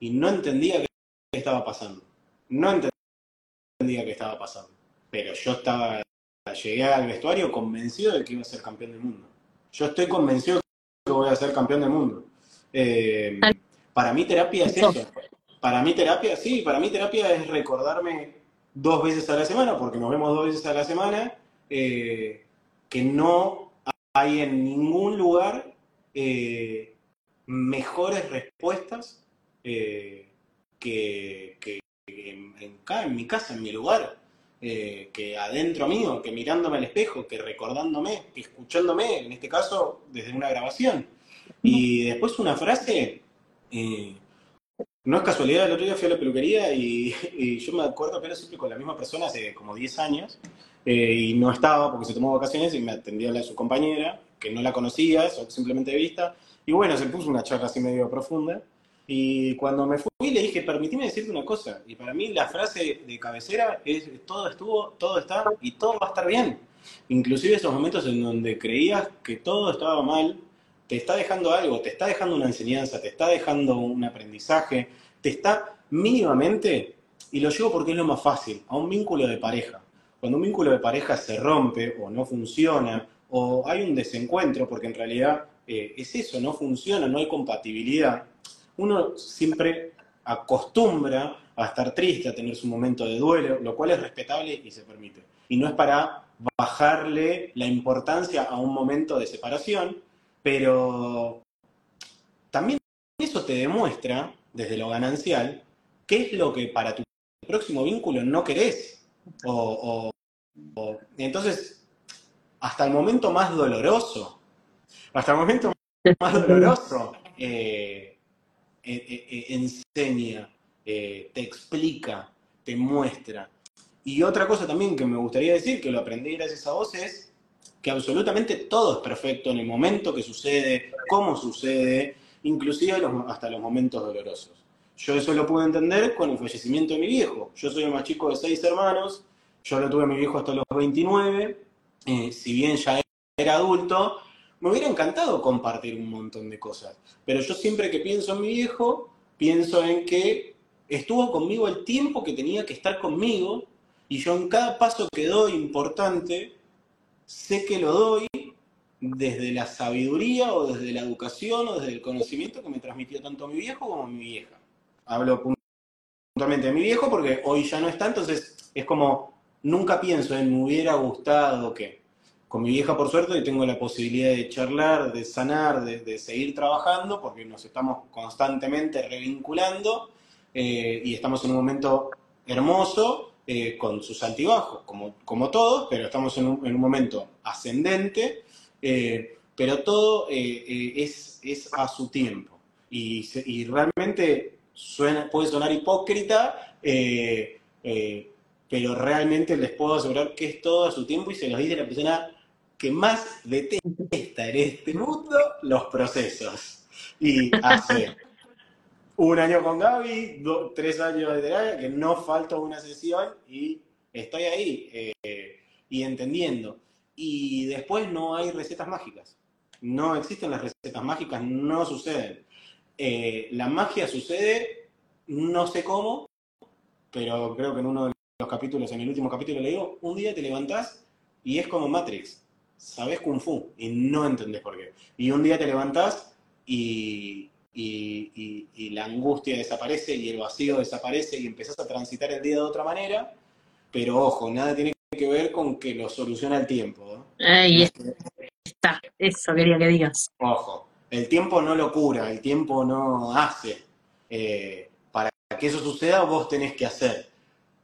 Y no entendía qué estaba pasando. No entendía qué estaba pasando. Pero yo estaba, llegué al vestuario convencido de que iba a ser campeón del mundo. Yo estoy convencido que voy a ser campeón del mundo. Para mí terapia es eso. Para mí terapia, sí, para mí terapia es recordarme dos veces a la semana, porque nos vemos dos veces a la semana, eh, que no hay en ningún lugar eh, mejores respuestas eh, que, en, mi casa, en mi lugar, que adentro mío, que mirándome al espejo, que recordándome, que escuchándome, en este caso desde una grabación. Y después una frase no es casualidad, el otro día fui a la peluquería y, yo me acuerdo que era siempre con la misma persona hace como 10 años eh, y no estaba porque se tomó vacaciones y me atendió la, su compañera, que no la conocía, simplemente de vista. Y bueno, se puso una charla así medio profunda. Y cuando me fui le dije, permitime decirte una cosa. Y para mí la frase de cabecera es, todo estuvo, todo está y todo va a estar bien. Inclusive esos momentos en donde creías que todo estaba mal, te está dejando algo, te está dejando una enseñanza, te está dejando un aprendizaje, te está mínimamente, y lo llevo porque es lo más fácil, a un vínculo de pareja. Cuando un vínculo de pareja se rompe o no funciona, o hay un desencuentro, porque en realidad eh, es eso, no funciona, no hay compatibilidad, uno siempre acostumbra a estar triste, a tener su momento de duelo, lo cual es respetable y se permite. Y no es para bajarle la importancia a un momento de separación, pero también eso te demuestra, desde lo ganancial, qué es lo que para tu próximo vínculo no querés. O, entonces, hasta el momento más doloroso, hasta el momento más doloroso, eh, eh, eh, enseña, te explica, te muestra. Y otra cosa también que me gustaría decir, que lo aprendí gracias a vos, es que absolutamente todo es perfecto en el momento que sucede, cómo sucede, inclusive hasta los momentos dolorosos. Yo eso lo pude entender con el fallecimiento de mi viejo. Yo soy el más chico de seis hermanos, yo lo tuve a mi viejo hasta los 29, eh, si bien ya era adulto, me hubiera encantado compartir un montón de cosas. Pero yo siempre que pienso en mi viejo, pienso en que estuvo conmigo el tiempo que tenía que estar conmigo y yo en cada paso que doy importante, sé que lo doy desde la sabiduría o desde la educación o desde el conocimiento que me transmitió tanto mi viejo como mi vieja. Hablo puntualmente de mi viejo porque hoy ya no está, entonces es como nunca pienso en me hubiera gustado que. Con mi vieja, por suerte, tengo la posibilidad de charlar, de sanar, de, seguir trabajando, porque nos estamos constantemente revinculando eh, y estamos en un momento hermoso eh, con sus altibajos, como, como todos, pero estamos en un, momento ascendente, eh, pero todo es, es, a su tiempo. Y realmente puede sonar hipócrita, pero realmente les puedo asegurar que es todo a su tiempo y se los dice la persona que más detesta en este mundo los procesos. Y hace un año con Gaby, tres años de terapia, que no falta una sesión y estoy ahí eh, y entendiendo. Y después no hay recetas mágicas. No existen las recetas mágicas, no suceden. Eh, la magia sucede, no sé cómo, pero creo que en uno de los capítulos, en el último capítulo le digo, un día te levantás y es como Matrix. Sabes Kung Fu y no entendés por qué. Y un día te levantás y, y, la angustia desaparece y el vacío desaparece y empezás a transitar el día de otra manera, pero ojo, nada tiene que ver con que lo soluciona el tiempo. Ahí está, eso quería que digas. Ojo, el tiempo no lo cura, el tiempo no hace. Eh, para que eso suceda, vos tenés que hacer.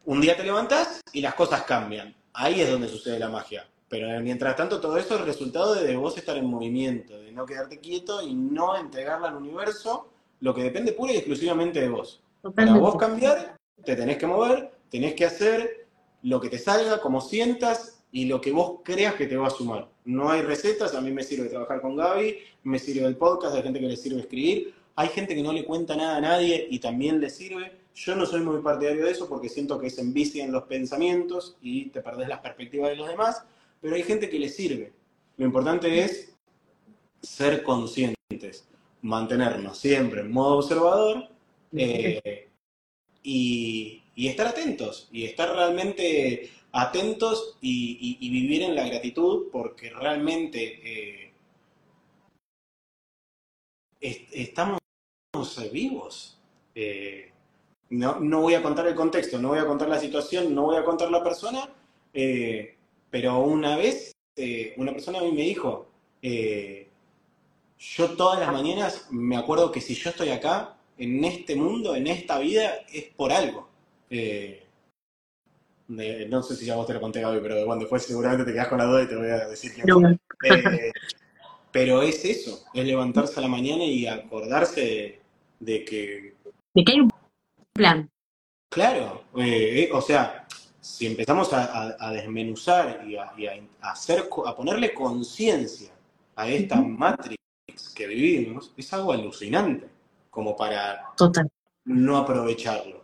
Un día te levantás y las cosas cambian. Ahí es donde sucede la magia. Pero mientras tanto, todo eso es el resultado de vos estar en movimiento, de no quedarte quieto y no entregarle al universo lo que depende pura y exclusivamente de vos. Para vos cambiar, te tenés que mover, tenés que hacer lo que te salga, como sientas y lo que vos creas que te va a sumar. No hay recetas, a mí me sirve trabajar con Gaby, me sirve el podcast, hay gente que le sirve escribir, hay gente que no le cuenta nada a nadie y también le sirve. Yo no soy muy partidario de eso porque siento que se envician los pensamientos y te perdés las perspectivas de los demás pero hay gente que le sirve. Lo importante es ser conscientes, mantenernos siempre en modo observador eh, y, estar atentos, y estar realmente atentos y, vivir en la gratitud porque realmente eh, estamos vivos. Eh, no, no, voy a contar el contexto, no voy a contar la situación, no voy a contar la persona, pero una vez eh, una persona a mí me dijo, eh, yo todas las mañanas me acuerdo que si yo estoy acá, en este mundo, en esta vida, es por algo. Eh, no sé si ya vos te lo conté, Gaby, pero bueno, después seguramente te quedás con la duda y te voy a decir que no. pero es eso, es levantarse a la mañana y acordarse de, que... De que hay un plan. Claro, o sea, si empezamos a, desmenuzar y, a, hacer, a ponerle conciencia a esta Matrix que vivimos, es algo alucinante, como para no aprovecharlo.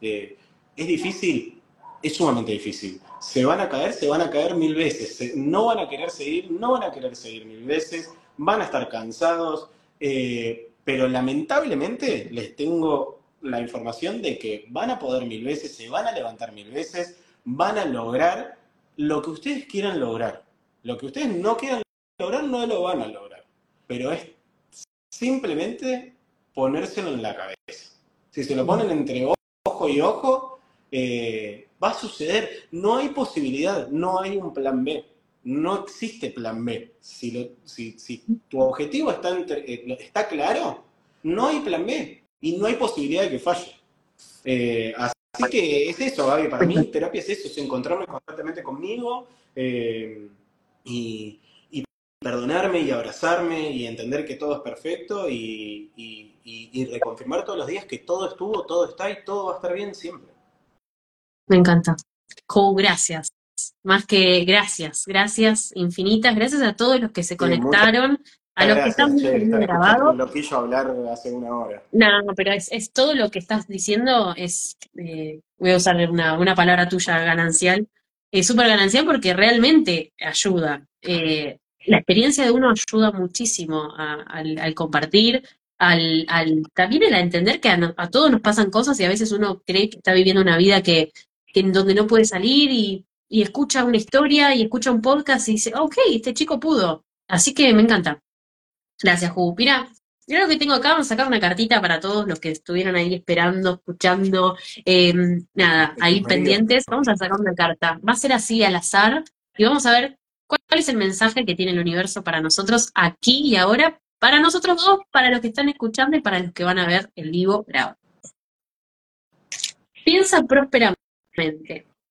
Eh, es difícil, es sumamente difícil. Se van a caer, se van a caer mil veces. no van a querer seguir, no van a querer seguir mil veces. Van a estar cansados. Eh, pero lamentablemente les tengo la información de que van a poder mil veces, se van a levantar mil veces, van a lograr lo que ustedes quieran lograr. Lo que ustedes no quieran lograr, no lo van a lograr. Pero es simplemente ponérselo en la cabeza. Si se lo ponen entre ojo y ojo, eh, va a suceder. No hay posibilidad, no hay un plan B. No existe plan B. Si, tu objetivo está, eh, está claro, no hay plan B y no hay posibilidad de que falle. Eh, así que es eso, Gaby. Para mí, terapia es eso, es encontrarme constantemente conmigo y, perdonarme y abrazarme y entender que todo es perfecto y, reconfirmar todos los días que todo estuvo, todo está y todo va a estar bien siempre. Me encanta. Jo, gracias. Más que gracias, gracias infinitas, gracias a todos los que se conectaron, a los que están viendo grabado. Lo quiso hablar hace una hora. No, pero es, es todo lo que estás diciendo, es, eh, voy a usar una, una palabra tuya ganancial, es súper ganancial porque realmente ayuda. Eh, la experiencia de uno ayuda muchísimo al, compartir, al, al, también el entender que a, todos nos pasan cosas y a veces uno cree que está viviendo una vida que, que en donde no puede salir y, y, escucha una historia y escucha un podcast y dice, ok, este chico pudo. Así que me encanta. Gracias, Ju. Mira, Mira lo que tengo acá, vamos a sacar una cartita para todos los que estuvieron ahí esperando, escuchando, em, nada, ahí pendientes. Vamos a sacar una carta. Va a ser así al azar y vamos a ver ¿Cuál es el mensaje que tiene el universo para nosotros aquí y ahora? Para nosotros dos, para los que están escuchando y para los que van a ver el vivo grabado. Piensa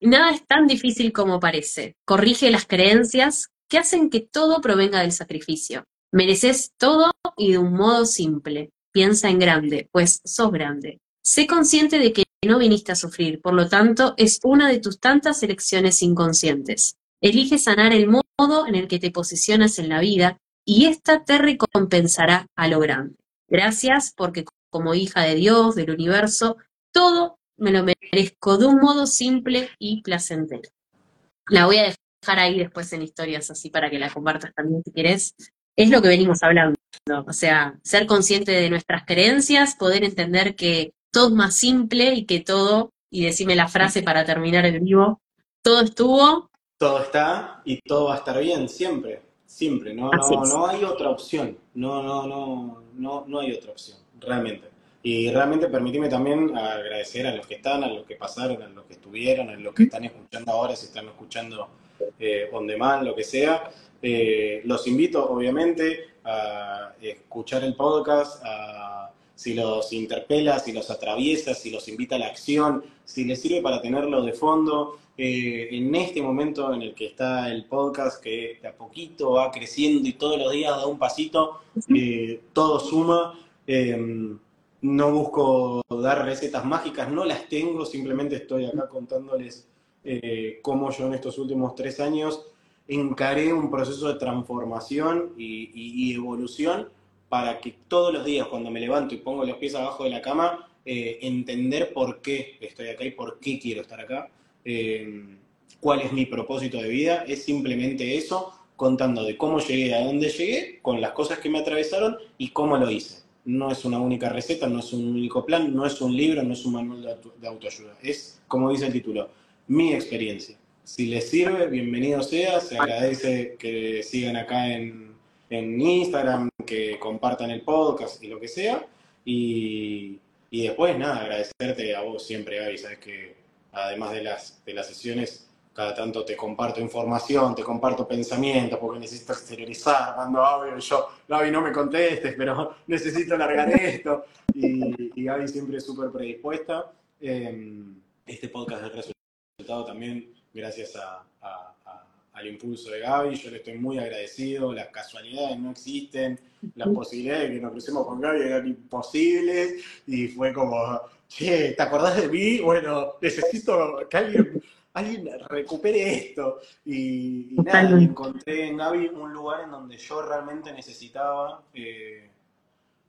Nada es tan difícil como parece. Corrige las creencias que hacen que todo provenga del sacrificio. Mereces todo y de un modo simple. Piensa en grande, pues sos grande. Sé consciente de que no viniste a sufrir, por lo tanto, es una de tus tantas elecciones inconscientes. Elige sanar el modo en el que te posicionas en la vida y ésta te recompensará a lo grande. Gracias porque como hija de Dios, del universo, todo me lo merezco de un modo simple y placentero. La voy a dejar ahí después en historias así para que la compartas también si querés. Es lo que venimos hablando, o sea, ser consciente de nuestras creencias, poder entender que todo es más simple y que todo, y decime la frase para terminar el vivo, todo estuvo todo está y todo va a estar bien, siempre, siempre, no, no, no hay otra opción, no, no, no, no, no hay otra opción, realmente. Y realmente permíteme también agradecer a los que están, a los que pasaron, a los que estuvieron, a los que están escuchando ahora, si están escuchando eh, on demand, lo que sea. Eh, los invito, obviamente, a escuchar el podcast, a, si los interpela, si los atraviesa, si los invita a la acción, si les sirve para tenerlo de fondo, eh, en este momento en el que está el podcast, que de a poquito va creciendo y todos los días da un pasito, eh, todo suma. No busco dar recetas mágicas, no las tengo, simplemente estoy acá contándoles eh, cómo yo en estos últimos tres años encaré un proceso de transformación y, evolución para que todos los días cuando me levanto y pongo los pies abajo de la cama, entender por qué estoy acá y por qué quiero estar acá. Eh, cuál es mi propósito de vida, es simplemente eso, contando de cómo llegué a dónde llegué, con las cosas que me atravesaron y cómo lo hice. No es una única receta, no es un único plan, no es un libro, no es un manual de, autoayuda. Es, como dice el título, mi experiencia. Si les sirve, bienvenido sea. Se agradece que sigan acá en, en Instagram, que compartan el podcast y lo que sea. Y, y después, nada, agradecerte a vos siempre, Gaby. Sabes que además de las, de las sesiones, cada tanto te comparto información, te comparto pensamientos, porque necesito exteriorizar, mando audio y yo, Gaby, no me contestes, pero necesito largar esto. Y, y Gaby siempre es súper predispuesta. Em, este podcast es resultado también gracias al impulso de Gaby, yo le estoy muy agradecido, las casualidades no existen, las posibilidades de que nos crucemos con Gaby eran imposibles y fue como che, ¿te acordás de mí? Bueno, necesito que alguien, alguien recupere esto. Y, nada, encontré en Gaby un lugar en donde yo realmente necesitaba, eh,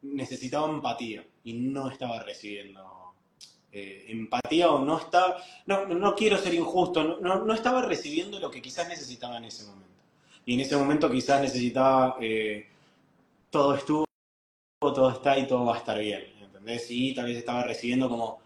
necesitaba empatía y no estaba recibiendo eh, empatía o no estaba, no, no quiero ser injusto, no, no, estaba recibiendo lo que quizás necesitaba en ese momento. Y en ese momento quizás necesitaba, eh, todo estuvo, todo está y todo va a estar bien ¿entendés? Sí, tal vez estaba recibiendo como,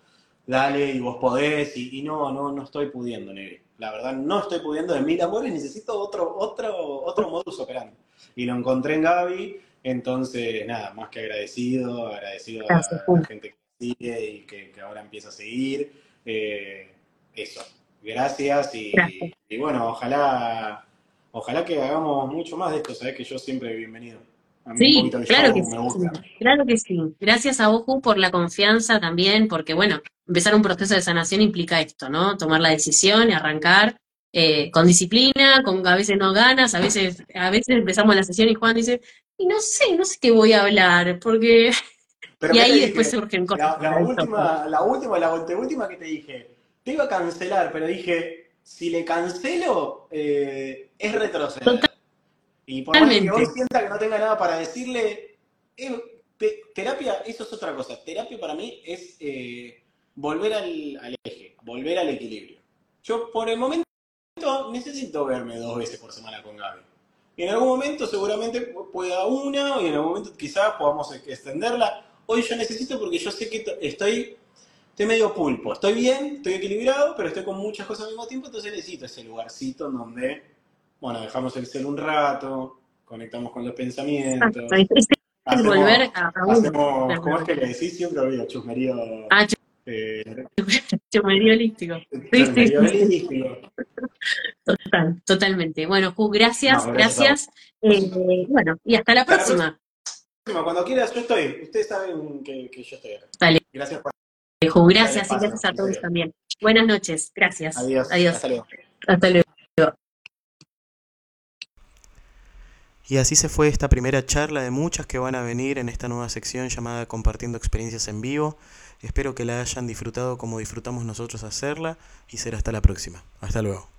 dale, y vos podés, y, y no, no, no estoy pudiendo, Negri. La verdad, no estoy pudiendo de mil amores, necesito otro, otro, otro modus operandi. Y lo encontré en Gaby, entonces, nada, más que agradecido, agradecido a la gente que sigue y que, que ahora empieza a seguir. Eh, eso, gracias y, Gracias. y bueno, ojalá, ojalá que hagamos mucho más de esto, sabés que yo siempre bienvenido. A mí un Sí, poquito claro que sí, claro que sí. Gracias a vos, Ju, por la confianza también, porque bueno, empezar un proceso de sanación implica esto, ¿no? Tomar la decisión y arrancar eh, con disciplina, con a veces no ganas, a veces, a veces empezamos la sesión y Juan dice, y no sé, no sé qué voy a hablar, porque Pero y ¿qué te ahí después surgen cosas La, la última, la última, la anteúltima que te dije, te iba a cancelar, pero dije, si le cancelo, eh, es retroceder. Y por más que hoy sienta que no tenga nada para decirle, eh, te- terapia, eso es otra cosa. Terapia para mí es eh, volver al, al eje, volver al equilibrio. Yo por el momento necesito verme dos veces por semana con Gaby. Y en algún momento seguramente pueda una, y en algún momento quizás podamos extenderla. Hoy yo necesito porque yo sé que to- estoy, estoy medio pulpo. Estoy bien, estoy equilibrado, pero estoy con muchas cosas al mismo tiempo, entonces necesito ese lugarcito en donde, bueno, dejamos el cel un rato, conectamos con los pensamientos, Exacto, es, el volver hacemos, a, uno. hacemos, ¿cómo es que le decís? Siempre olvido, chusmerío, Ah, eh, holístico. Sí, sí, sí, total, totalmente. Bueno, Ju, No, gracias, gracias. Eh, bueno, y hasta la Hasta próxima. próxima, cuando quieras, yo estoy. Ustedes saben que, que yo estoy acá. Dale, Gracias por Ju, gracias y gracias a todos también. Buenas noches, gracias. Adiós, Adiós. hasta luego. Hasta luego. Y así se fue esta primera charla de muchas que van a venir en esta nueva sección llamada Compartiendo experiencias en vivo. Espero que la hayan disfrutado como disfrutamos nosotros hacerla y será hasta la próxima. Hasta luego.